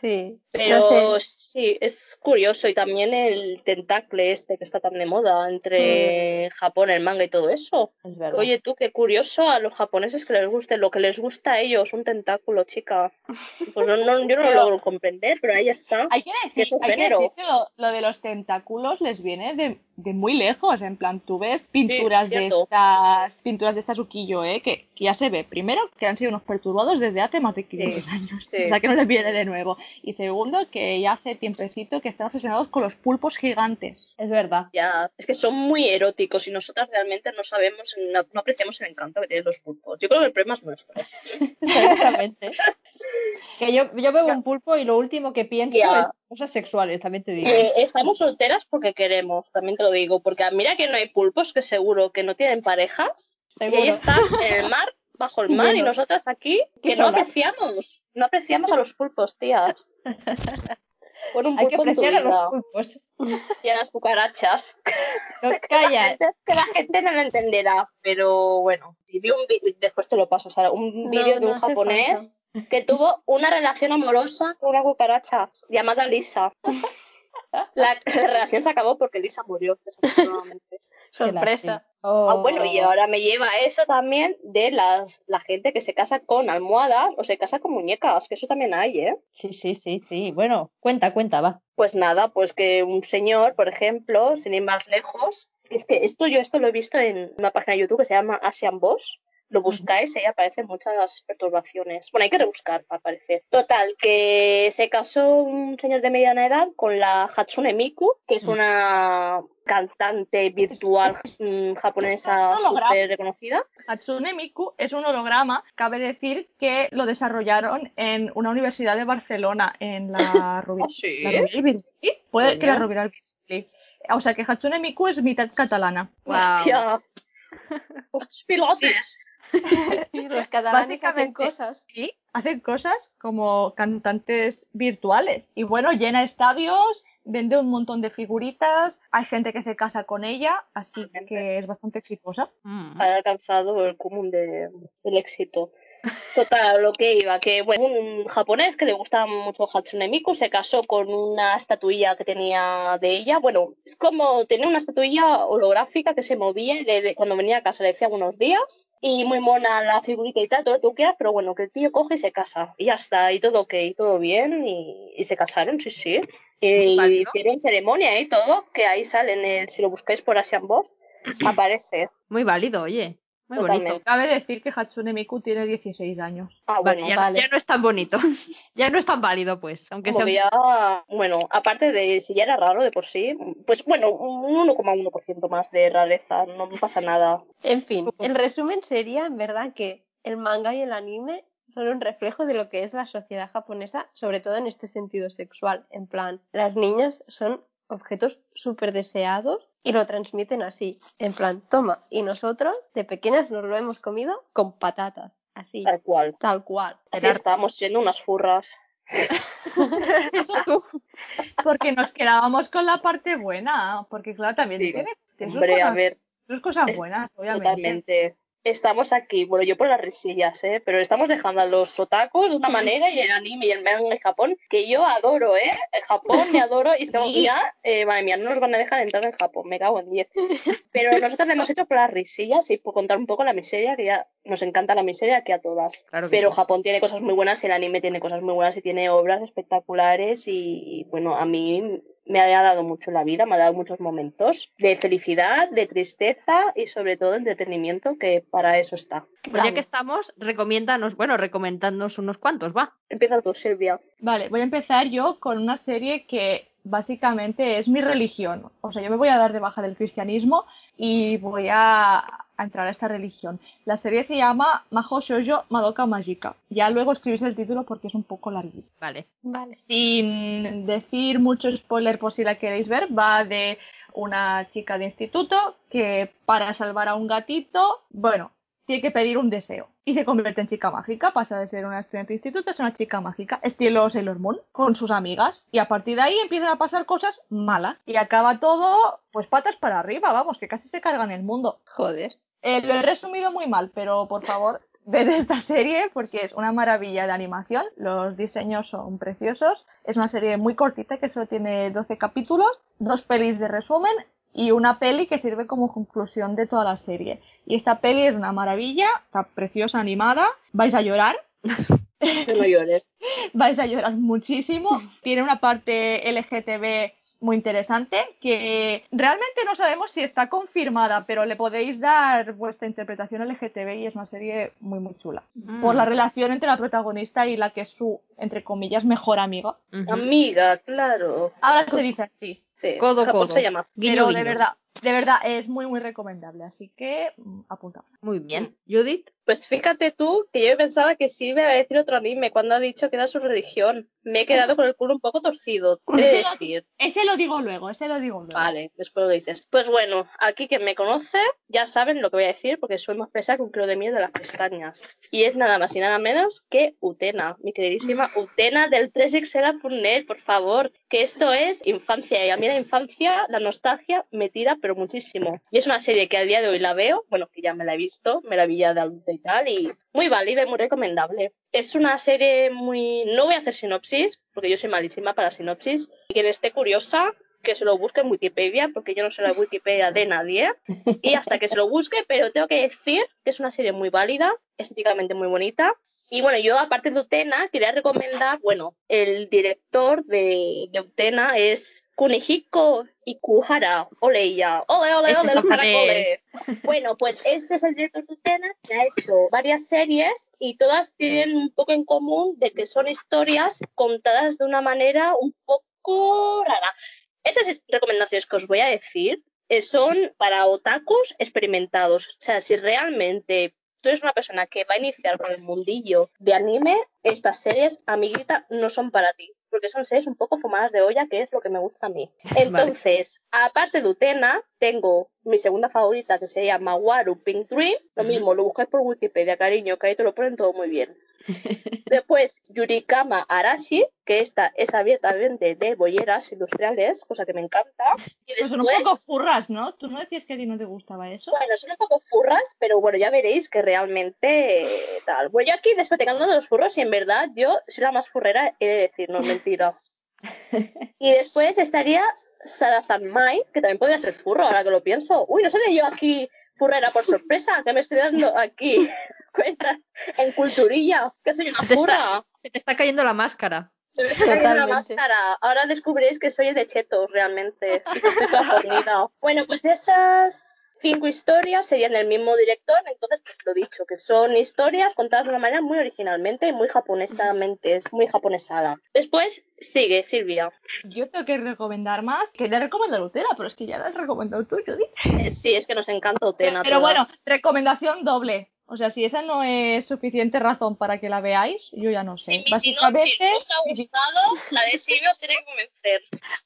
Sí. Pero No sé. sí, es curioso. Y también el tentacle este que está tan de moda entre Japón, el manga y todo eso. Es. Oye, tú, qué curioso a los japoneses que les guste lo que les gusta a ellos, un tentáculo, chica. Pues no, no- yo no lo logro comprender, pero ahí está. Hay que decir, hay que, decir que lo, lo de los tentáculos les viene de, de muy lejos. En plan, tú ves pinturas de estas pinturas de estas uquillo, ¿eh? Que, que ya se ve, primero, que han sido unos perturbados desde hace más de 500 años. sí. O sea, que no les viene de nuevo. Y segundo, que ya hace tiempecito que están obsesionados con los pulpos gigantes. Es verdad. Ya, es que son muy eróticos y nosotras realmente no sabemos, no, no apreciamos el encanto que tienen los pulpos. Yo creo que el problema es nuestro. Exactamente. que yo, yo veo un pulpo y lo último que pienso Ya. es cosas sexuales, también te digo. Que estamos solteras porque queremos, también te lo digo, porque mira que no hay pulpos que seguro que no tienen parejas y Seguro. ahí están en el mar, bajo el mar y nosotras aquí que no apreciamos, no apreciamos a los pulpos, tías. Un Hay que apreciar a los pulpos. y a las cucarachas. No, que la gente no lo entenderá, pero bueno, y vi un después te lo paso, un No, vídeo de un japonés que tuvo una relación amorosa con una cucaracha llamada Lisa. La, la relación se acabó porque Lisa murió, desafortunadamente. Sorpresa. Oh. Ah, bueno, y ahora me lleva a eso también de las la gente que se casa con almohadas o se casa con muñecas, que eso también hay, ¿eh? Sí, sí, sí, sí. Bueno, cuenta, cuenta, va. Pues nada, pues que un señor, por ejemplo, sin ir más lejos, es que esto yo esto lo he visto en una página de YouTube que se llama Asian Boss. Lo buscáis y ahí aparecen muchas perturbaciones. Bueno, hay que rebuscar para aparecer. Total, que se casó un señor de mediana edad con la Hatsune Miku, que es una cantante virtual mm, japonesa súper reconocida. Hatsune Miku es un holograma. Cabe decir que lo desarrollaron en una universidad de Barcelona, en la Rovira. ¿Ah, sí? ¿La Rovira i Virgili? Puede que la Virgili. O sea que Hatsune Miku es mitad catalana. Hostia. Los pilotes. Y los catalanes hacen Básicamente- cosas. Sí, hacen cosas como cantantes virtuales. Y bueno, llena estadios, vende un montón de figuritas, hay gente que se casa con ella, así que es bastante exitosa. Mm. ha alcanzado el común de, del éxito. Total, a lo que iba, que bueno, un japonés que le gustaba mucho Hatsune Miku se casó con una estatuilla que tenía de ella. Bueno, es como tener una estatuilla holográfica que se movía y le cuando venía a casa le decía buenos días. Y muy mona la figurita y tal, todo lo que tú quieras, pero bueno, que el tío coge y se casa. Y ya está, y todo ok, todo bien, y, y se casaron, sí, sí. Y hicieron ceremonia y todo, que ahí sale en el, si lo buscáis por Asian Boss, aparece. Muy válido, oye. Muy Totalmente. bonito. Cabe decir que Hatsune Miku tiene 16 años. Ah, Vale, bueno, ya, vale. ya no es tan bonito. ya no es tan válido, pues. Aunque Como sea. ya, bueno, aparte de si ya era raro de por sí, pues bueno, un 1,1% más de rareza, no pasa nada. En fin, el resumen sería en verdad que el manga y el anime son un reflejo de lo que es la sociedad japonesa, sobre todo en este sentido sexual. En plan, las niñas son objetos súper deseados y lo transmiten así. En plan, toma, y nosotros de pequeñas nos lo hemos comido con patatas. Así, Tal cual. tal cual. Así estábamos siendo unas furras. Eso tú. Porque nos quedábamos con la parte buena. Porque claro, también Sí. tiene, tiene Hombre, a ver, sus cosas es- buenas, obviamente. totalmente. Estamos aquí, bueno, yo por las risillas, ¿eh? Pero estamos dejando a los otakus de una manera y el anime y el manga en Japón, que yo adoro, ¿eh? El Japón me adoro y estamos Sí. ya, eh, madre mía, no nos van a dejar entrar en Japón, me cago en 10. Pero nosotros lo hemos hecho por las risillas y por contar un poco la miseria, que ya nos encanta la miseria aquí a todas. Claro que Pero sí. Japón tiene cosas muy buenas, el anime tiene cosas muy buenas y tiene obras espectaculares y bueno, a mí me ha dado mucho la vida, me ha dado muchos momentos de felicidad, de tristeza y sobre todo entretenimiento, que para eso está. Pues ya que estamos, recomiéndanos, bueno, recomendadnos unos cuantos, va. Empieza tú, Silvia. Vale, voy a empezar yo con una serie que básicamente es mi religión. O sea, yo me voy a dar de baja del cristianismo y voy a, a entrar a esta religión. La serie se llama Maho Shoujo Madoka Magica. Ya luego escribís el título porque es un poco larguito. Vale. Vale. Sin decir mucho spoiler por si la queréis ver, va de una chica de instituto que para salvar a un gatito, bueno, tiene que pedir un deseo. Y se convierte en chica mágica, pasa de ser una estudiante de instituto a ser una chica mágica, estilo Sailor Moon, con sus amigas. Y a partir de ahí empiezan a pasar cosas malas. Y acaba todo, pues patas para arriba, vamos, que casi se cargan el mundo. Joder. Eh, lo he resumido muy mal, pero por favor, Ved esta serie porque es una maravilla de animación, los diseños son preciosos, es una serie muy cortita que solo tiene 12 capítulos, dos pelis de resumen y una peli que sirve como conclusión de toda la serie. Y esta peli es una maravilla, está preciosa, animada, vais a llorar, Que no llores. vais a llorar muchísimo. Tiene una parte LGTB muy interesante que realmente no sabemos si está confirmada, pero le podéis dar vuestra interpretación LGTB y es una serie muy muy chula. Por la relación entre la protagonista y la que es su, entre comillas, mejor amiga. Amiga, claro. Ahora se dice así, Sí. Codo, codo. se llama pero de verdad, de verdad es muy muy recomendable, así que mm, apuntad. Muy bien. Judith. Pues fíjate tú que yo pensaba que sí me iba a decir otro anime cuando ha dicho que era su religión. Me he quedado con el culo un poco torcido. He de decir. Ese lo digo luego, ese lo digo luego. Vale, después lo dices. Pues bueno, aquí quien me conoce ya saben lo que voy a decir porque soy más pesada que un kilo de miel de las pestañas. Y es nada más y nada menos que Utena, mi queridísima Utena del 3xera.net, por favor. Que esto es infancia y a mí la infancia, la nostalgia me tira pero muchísimo. Y es una serie que al día de hoy la veo, bueno, que ya me la he visto, me de adulta y tal, y muy válida y muy recomendable. Es una serie muy... No voy a hacer sinopsis, porque yo soy malísima para sinopsis. Y quien esté curiosa, que se lo busque en Wikipedia, porque yo no sé la Wikipedia de nadie. Y hasta que se lo busque, pero tengo que decir que es una serie muy válida, estéticamente muy bonita. Y bueno, yo aparte de Utena, quería recomendar, bueno, el director de, de Utena es Kunihiko Ikuhara. Ole ya. Ole, ole, ole, es ole, japonés. ole. Bueno, pues este es el director de Utena que ha hecho varias series y todas tienen un poco en común de que son historias contadas de una manera un poco rara. Estas recomendaciones que os voy a decir eh, son para otakus experimentados. O sea, si realmente tú eres una persona que va a iniciar con el mundillo de anime, estas series, amiguita, no son para ti. Porque son series un poco fumadas de olla, que es lo que me gusta a mí. Entonces, aparte de Utena, tengo mi segunda favorita, que sería Mawaru Pink Dream. Lo mismo, lo buscáis por Wikipedia, cariño, que ahí te lo ponen todo muy bien. Después, Yurikama Arashi, que esta es abiertamente de bolleras industriales, cosa que me encanta. Y Pues son un después, poco furras, ¿no? ¿Tú no decías que a ti no te gustaba eso? bueno, son un poco furras, pero bueno, ya veréis que realmente eh, tal. Voy yo aquí despetecando de los furros y en verdad yo soy la más furrera, he de decir, no es mentira. y después estaría Sarazan Mai, que también podría ser furro, ahora que lo pienso. Uy, no seré yo aquí furrera por sorpresa, que me estoy dando aquí cuenta en culturilla, que soy una furra. Se te está cayendo la máscara. Se me está cayendo la máscara. Ahora descubriréis que soy de chetos, realmente. Bueno, pues esas cinco historias serían del mismo director, entonces pues lo dicho, que son historias contadas de una manera muy originalmente y muy japonesamente, es muy japonesada. Después sigue Silvia. Yo tengo que recomendar más. Quería recomendar Utena, pero es que ya la has recomendado tú, Judith. Sí, es que nos encanta Utena. Pero bueno, todas. recomendación doble. O sea, si esa no es suficiente razón para que la veáis, yo ya no sé. Si, si no, Básicamente, si no os ha gustado, la de Silvia os tiene que convencer.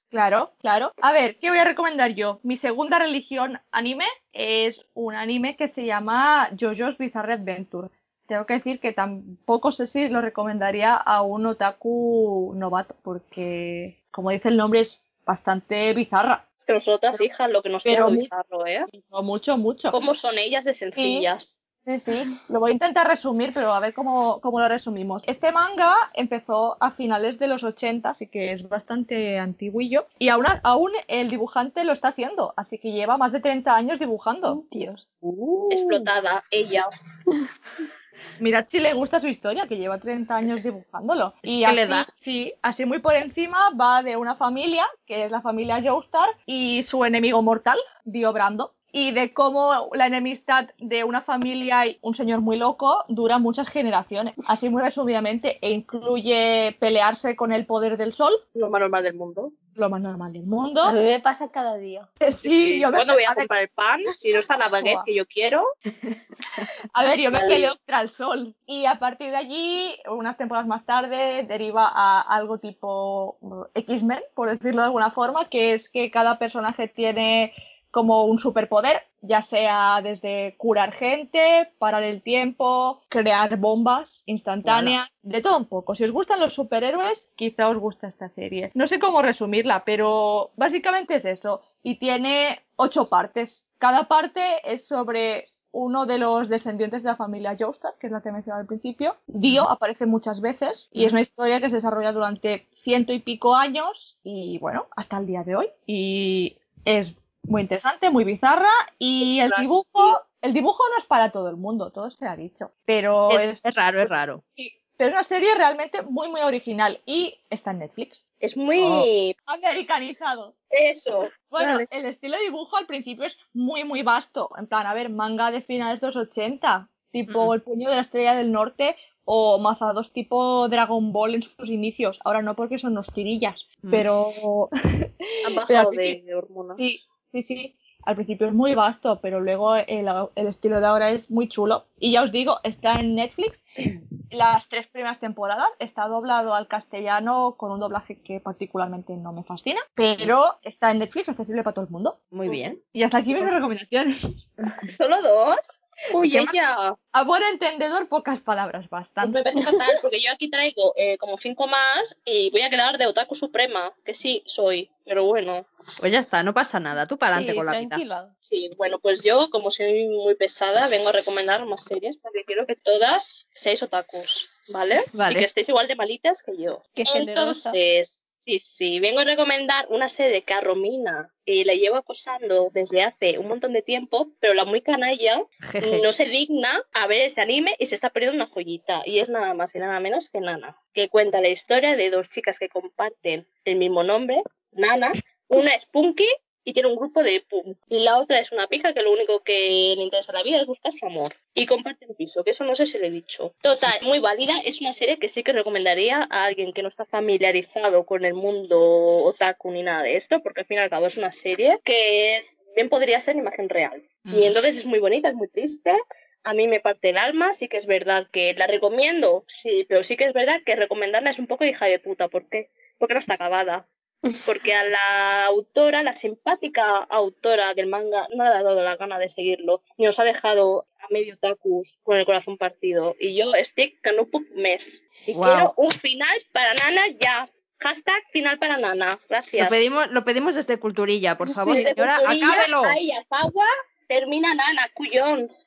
claro, claro. A ver, ¿qué voy a recomendar yo? Mi segunda religión anime es un anime que se llama JoJo's Bizarre Adventure. Tengo que decir que tampoco sé si lo recomendaría a un otaku novato, porque, como dice el nombre, es bastante bizarra. Es que nosotras, hijas, lo que nos queda bizarro, ¿eh? No mucho, mucho. ¿Cómo son ellas de sencillas? Sí, sí, lo voy a intentar resumir, pero a ver cómo, cómo lo resumimos. Este manga empezó a finales de los 80, así que es bastante antiguillo. Y aún, aún el dibujante lo está haciendo, así que lleva más de 30 años dibujando. Dios. Explotada, ella. Mirad si le gusta su historia, que lleva 30 años dibujándolo. Es y que así, le da. sí, así muy por encima va de una familia, que es la familia Joestar, y su enemigo mortal, Dio Brando. Y de cómo la enemistad de una familia y un señor muy loco dura muchas generaciones. Así muy resumidamente, e incluye pelearse con el poder del sol, Lo más normal del mundo. lo más normal del mundo. A mí me pasa cada día. Sí, yo me- ¿Cuándo voy a comprar el pan? Si no está la baguette que yo quiero. A ver, yo me Vale. peleo contra el sol. Y a partir de allí, unas temporadas más tarde, deriva a algo tipo X-Men, por decirlo de alguna forma, que es que cada personaje tiene como un superpoder, ya sea desde curar gente, parar el tiempo, crear bombas instantáneas, de todo un poco. Si os gustan los superhéroes, quizá os gusta esta serie. No sé cómo resumirla, pero básicamente es eso. Y tiene ocho partes. Cada parte es sobre uno de los descendientes de la familia Joestar, que es la que mencionaba al principio. Dio aparece muchas veces y es una historia que se desarrolla durante ciento y pico años y bueno, hasta el día de hoy. Y es muy interesante, muy bizarra y Es el clásico. dibujo, el dibujo no es para todo el mundo, todo se ha dicho, pero Es, es, es raro, es raro. sí, pero es una serie realmente muy muy original y está en Netflix. Es muy... Americanizado. Eso. Bueno, Vale. el estilo de dibujo al principio es muy, muy vasto. En plan, a ver, manga de finales de los 80, tipo Mm. El puño de la estrella del norte o mazados tipo Dragon Ball en sus inicios. Ahora no porque son unos tirillas, Mm. pero Han Pero bajado al de hormonas. sí, sí, sí. Al principio es muy vasto, pero luego el, el estilo de ahora es muy chulo. Y ya os digo, está en Netflix. Las tres primeras temporadas está doblado al castellano con un doblaje que particularmente no me fascina, pero está en Netflix accesible para todo el mundo. Muy bien. Y hasta aquí mis recomendaciones. ¿Solo dos? Uy, ella. A buen entendedor, pocas palabras, Pues bastante. me parece fatal, porque yo aquí traigo eh, como cinco más y voy a quedar de Otaku Suprema, que sí soy, pero bueno. Pues ya está, no pasa nada. Tú para adelante Sí, con la vida. tranquila. Sí, bueno, pues yo, como soy muy pesada, vengo a recomendar más series porque quiero que todas seáis otakus, ¿vale? Vale. Y que estéis igual de malitas que yo. Qué generosa. Sí, sí, vengo a recomendar una serie que a Romina eh, la llevo acosando desde hace un montón de tiempo, pero la muy canalla no se digna a ver este anime y se está perdiendo una joyita. Y es nada más y nada menos que Nana, que cuenta la historia de dos chicas que comparten el mismo nombre, Nana. Una es Punky y tiene un grupo de punk. Y la otra es una pija que lo único que le interesa en la vida es buscar su amor. Y comparten piso, que eso no sé si lo he dicho. Total, muy válida. Es una serie que sí que recomendaría a alguien que no está familiarizado con el mundo otaku ni nada de esto, porque al fin y al cabo es una serie que es bien podría ser imagen real. Y entonces es muy bonita, es muy triste. A mí me parte el alma, sí que es verdad que la recomiendo, sí, pero sí que es verdad que recomendarla es un poco hija de puta. ¿Por qué? Porque no está acabada. Porque a la autora, la simpática autora del manga, no le ha dado la gana de seguirlo. Y nos ha dejado a medio tacus con el corazón partido. Y yo estoy que no puc mes. Y quiero un final para Nana ya. Hashtag final para Nana. Lo Gracias. pedimos, lo pedimos desde Culturilla, por favor, Sí, señora, acábelo. Ahí, Azagua, termina Nana, cuyons.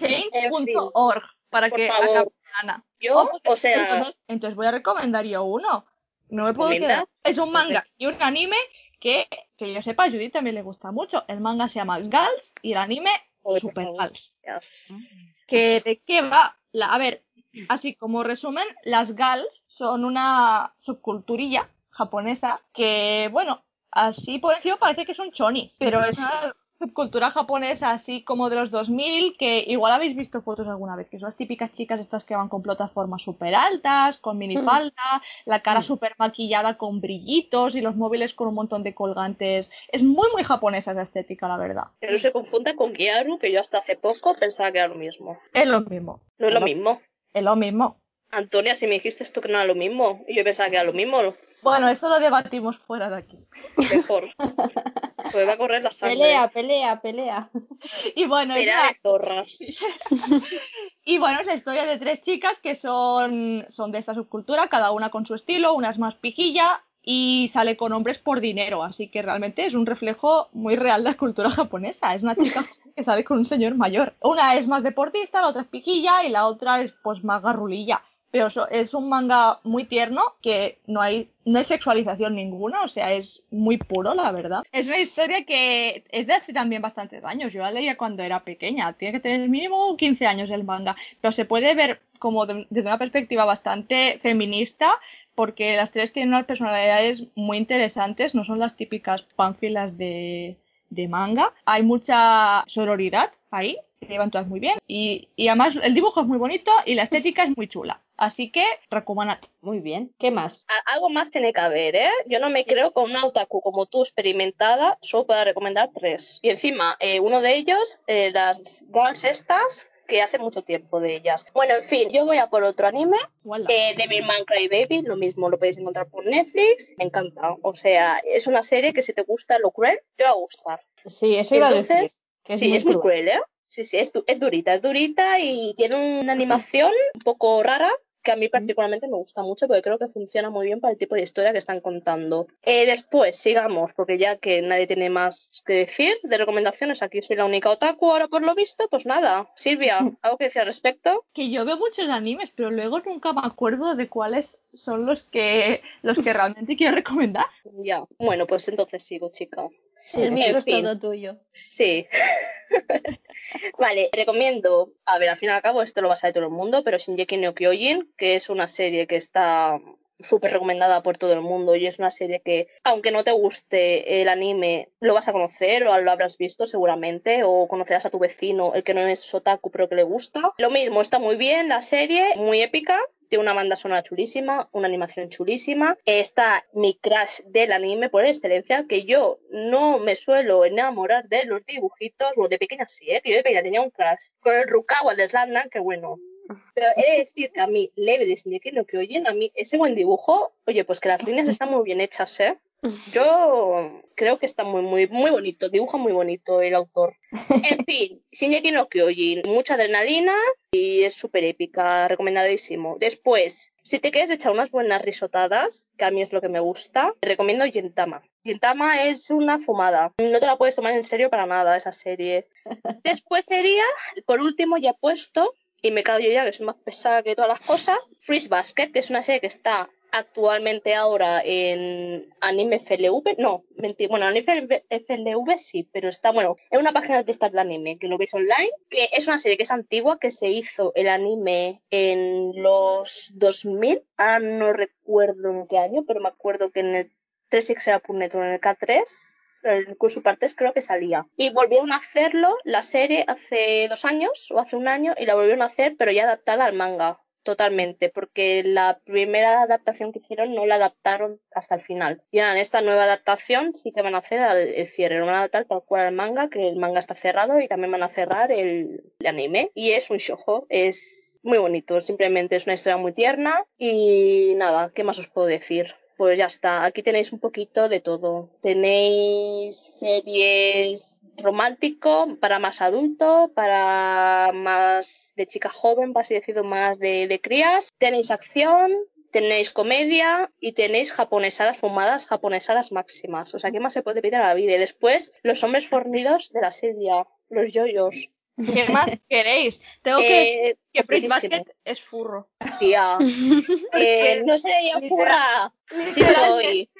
Change.org para Por que favor. acabe Ana. Yo, Oh, pues, o sea, entonces, entonces voy a recomendar yo uno. No me puedo Comenta. quedar. Es un manga y un anime que, que yo sepa, a Judith también le gusta mucho. El manga se llama Gals y el anime Joder, Super. Gals. Dios. que de qué va la, a ver así como resumen las gals son una subculturilla japonesa que bueno así por encima parece que son chonis pero es una subcultura japonesa así como de los 2000 que igual habéis visto fotos alguna vez que son las típicas chicas estas que van con plataformas súper altas con minifalda la cara Mm. súper maquillada con brillitos y los móviles con un montón de colgantes es muy muy japonesa esa estética la verdad Que no se confunda con Gyaru, que yo hasta hace poco pensaba que era lo mismo. es lo mismo No es lo mismo. es lo mismo Antonia, si me dijiste esto que no era lo mismo, y yo pensaba que era lo mismo, Bueno, eso lo debatimos fuera de aquí. mejor. Pues va a correr la sangre. Pelea, pelea, pelea. Y bueno, es Pelea la, de zorras. y bueno, es la historia de tres chicas que son, son de esta subcultura, cada una con su estilo, una es más pijilla y sale con hombres por dinero, así que realmente es un reflejo muy real de la cultura japonesa. Es una chica que sale con un señor mayor. Una es más deportista, la otra es pijilla y la otra es pues más garrulilla. Pero es un manga muy tierno que no hay, no hay sexualización ninguna, o sea, es muy puro, la verdad. Es una historia que es de hace también bastantes años. Yo la leía cuando era pequeña. Tiene que tener mínimo 15 años el manga. Pero se puede ver como de- desde una perspectiva bastante feminista porque las tres tienen unas personalidades muy interesantes, no son las típicas pánfilas de, de manga. Hay mucha sororidad ahí, se llevan todas muy bien. Y, y además el dibujo es muy bonito y la estética es muy chula. Así que, recomendad. Muy bien. ¿Qué más? Algo más tiene que haber, ¿eh? Yo no me creo con una otaku como tú experimentada, solo puedo recomendar tres. Y encima, eh, uno de ellos, eh, las girls estas, que hace mucho tiempo de ellas. Bueno, en fin, yo voy a por otro anime, eh, Devilman Crybaby, lo mismo lo podéis encontrar por Netflix, me encanta. O sea, es una serie que si te gusta lo cruel, te va a gustar. Sí, eso iba a decir. Entonces, que es sí, muy es muy cruel. cruel, ¿eh? Sí, sí, es, du- es durita, es durita y tiene una animación un poco rara que a mí particularmente me gusta mucho porque creo que funciona muy bien para el tipo de historia que están contando. Eh, después, sigamos, porque ya que nadie tiene más que decir de recomendaciones, aquí soy la única otaku ahora por lo visto, pues nada. Silvia, ¿algo que decir al respecto? Que yo veo muchos animes, pero luego nunca me acuerdo de cuáles son los que los que realmente quiero recomendar. Ya, bueno, pues entonces sigo, chica. Sí, el En micro es todo tuyo. Sí. vale, recomiendo, a ver, al fin y al cabo esto lo va a saber todo el mundo, pero Shinjeki no Kyojin, que es una serie que está súper recomendada por todo el mundo y es una serie que, aunque no te guste el anime, lo vas a conocer o lo habrás visto seguramente o conocerás a tu vecino, el que no es otaku pero que le gusta. Lo mismo, está muy bien la serie, muy épica, tiene una banda sonora chulísima, una animación chulísima. Está mi crush del anime por excelencia, que yo no me suelo enamorar de los dibujitos, bueno, de pequeña sí, ¿eh? que yo de pequeña tenía un crush con el Rukawa de Slandman, que bueno. Pero he de decir que a mí, leve de Shingeki no Kyojin, a mí ese buen dibujo, oye, pues que las líneas están muy bien hechas, ¿eh? Yo creo que está muy, muy, muy bonito, dibuja muy bonito el autor. En fin, Shingeki no Kyojin, mucha adrenalina y es súper épica, recomendadísimo. Después, si te quieres echar unas buenas risotadas, que a mí es lo que me gusta, te recomiendo Gintama. Gintama es una fumada, no te la puedes tomar en serio para nada esa serie. Después sería, por último, ya he puesto, y me callo ya que soy más pesada que todas las cosas, Freeze Basket, que es una serie que está actualmente ahora en anime FLV, no, mentira, bueno, anime FLV sí, pero está, bueno, en una página de estas de anime que lo veis online, que es una serie que es antigua, que se hizo el anime en los 2000, ah, no recuerdo en qué año, pero me acuerdo que en el 3XL.net o en el K3 el curso partes creo que salía. Y volvieron a hacerlo, la serie, hace dos años o hace un año, y la volvieron a hacer, pero ya adaptada al manga, totalmente, porque la primera adaptación que hicieron no la adaptaron hasta el final. Y en esta nueva adaptación sí que van a hacer el, cierre, van a adaptar tal cual al manga, que el manga está cerrado, y también van a cerrar el, el anime. Y es un shoujo, es muy bonito, simplemente es una historia muy tierna, y nada, ¿qué más os puedo decir? Pues ya está, aquí tenéis un poquito de todo. Tenéis series romántico para más adulto, para más de chica joven, para más de, de crías. Tenéis acción, tenéis comedia y tenéis japonesadas fumadas, japonesadas máximas. O sea, ¿qué más se puede pedir a la vida? Y después, los hombres fornidos de la Silvia, los yoyos. ¿Qué más queréis? Tengo que Eh, que buenísimo. Basket es furro. Tía, eh, no se yo furra. Sí soy.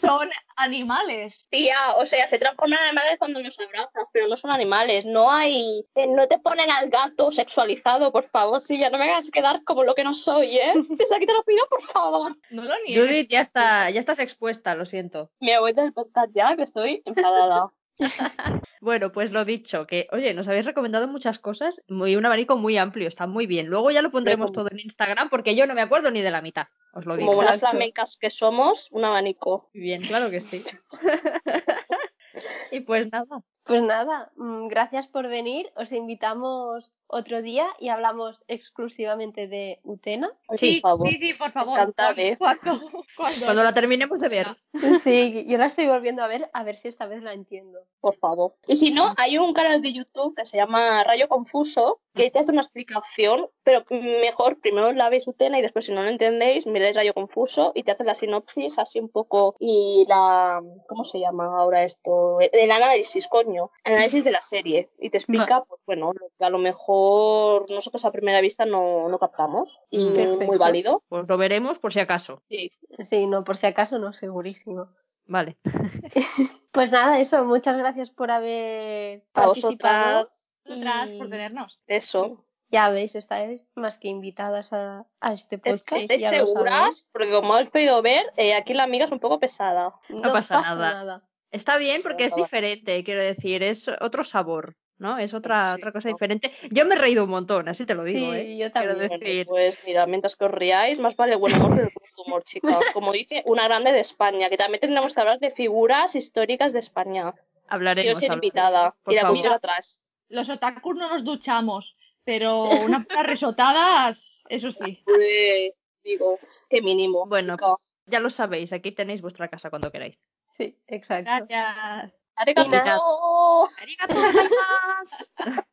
Son animales. Tía, o sea, se transforman en animales cuando los abrazas, pero no son animales. No hay. eh, no te ponen al gato sexualizado, por favor, Silvia. No me hagas quedar como lo que no soy, ¿eh? Desde aquí te lo pido, por favor. No lo niegues. Judith, ya, está, ya estás expuesta, lo siento. Me voy del podcast ya, que estoy enfadada. Bueno, pues lo dicho, que oye, nos habéis recomendado muchas cosas, muy, un abanico muy amplio, está muy bien. Luego ya lo pondremos todo en Instagram porque yo no me acuerdo ni de la mitad, os lo digo. Como buenas flamencas que somos, un abanico. Bien, claro que sí. y pues nada, Pues nada, mm, gracias por venir. Os invitamos otro día y hablamos exclusivamente de Utena. Sí, por favor. Sí, sí, por favor. Encantada, ¿eh? Cuando, cuando, cuando la terminemos de ver. Sí, yo la estoy volviendo a ver, a ver si esta vez la entiendo. Por favor. Y si no, hay un canal de YouTube que se llama Rayo Confuso, que te hace una explicación, pero mejor primero la veis Utena y después si no lo entendéis, miráis Rayo Confuso y te hace la sinopsis así un poco y la... ¿Cómo se llama ahora esto? El análisis, coño. Análisis de la serie. Y te explica, pues bueno, lo que a lo mejor nosotros a primera vista no, no captamos. Y. Perfecto. muy válido. Pues lo veremos por si acaso. Sí. Sí, no, por si acaso no, segurísimo. Vale. Pues nada, eso, muchas gracias por haber A participado. vosotras. Y- por tenernos. Eso. Ya veis, estáis más que invitadas a, a este podcast. ¿Estáis seguras? Porque como habéis podido ver, eh, aquí la amiga es un poco pesada. No, pasa nada. Está bien porque es diferente, quiero decir, es otro sabor, ¿no? Es otra, Sí, otra cosa diferente. Yo me he reído un montón, así te lo digo, Sí, ¿eh? yo Quiero también. Decir, pues mira, mientras que os riáis, más vale buen humor que el buen humor, chicas. Como dice una grande de España, que también tendremos que hablar de figuras históricas de España. Quiero hablaremos. ser hablaremos. invitada. por y la favor. cultura atrás. Los otakus no nos duchamos, pero unas buenas risotadas, eso sí. Pues, digo, qué mínimo. Bueno, pues ya lo sabéis, aquí tenéis vuestra casa cuando queráis. Sí, exacto. Gracias. ¡Arigato! ¡Arigato gozaimasu!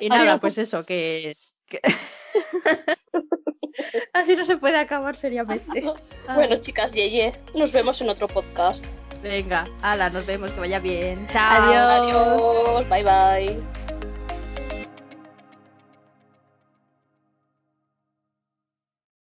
y nada, pues eso, que... que- Así no se puede acabar seriamente. Bueno, chicas, yeye, nos vemos en otro podcast. Venga, ala, nos vemos, que vaya bien. Chao. Adiós. Adiós, bye bye.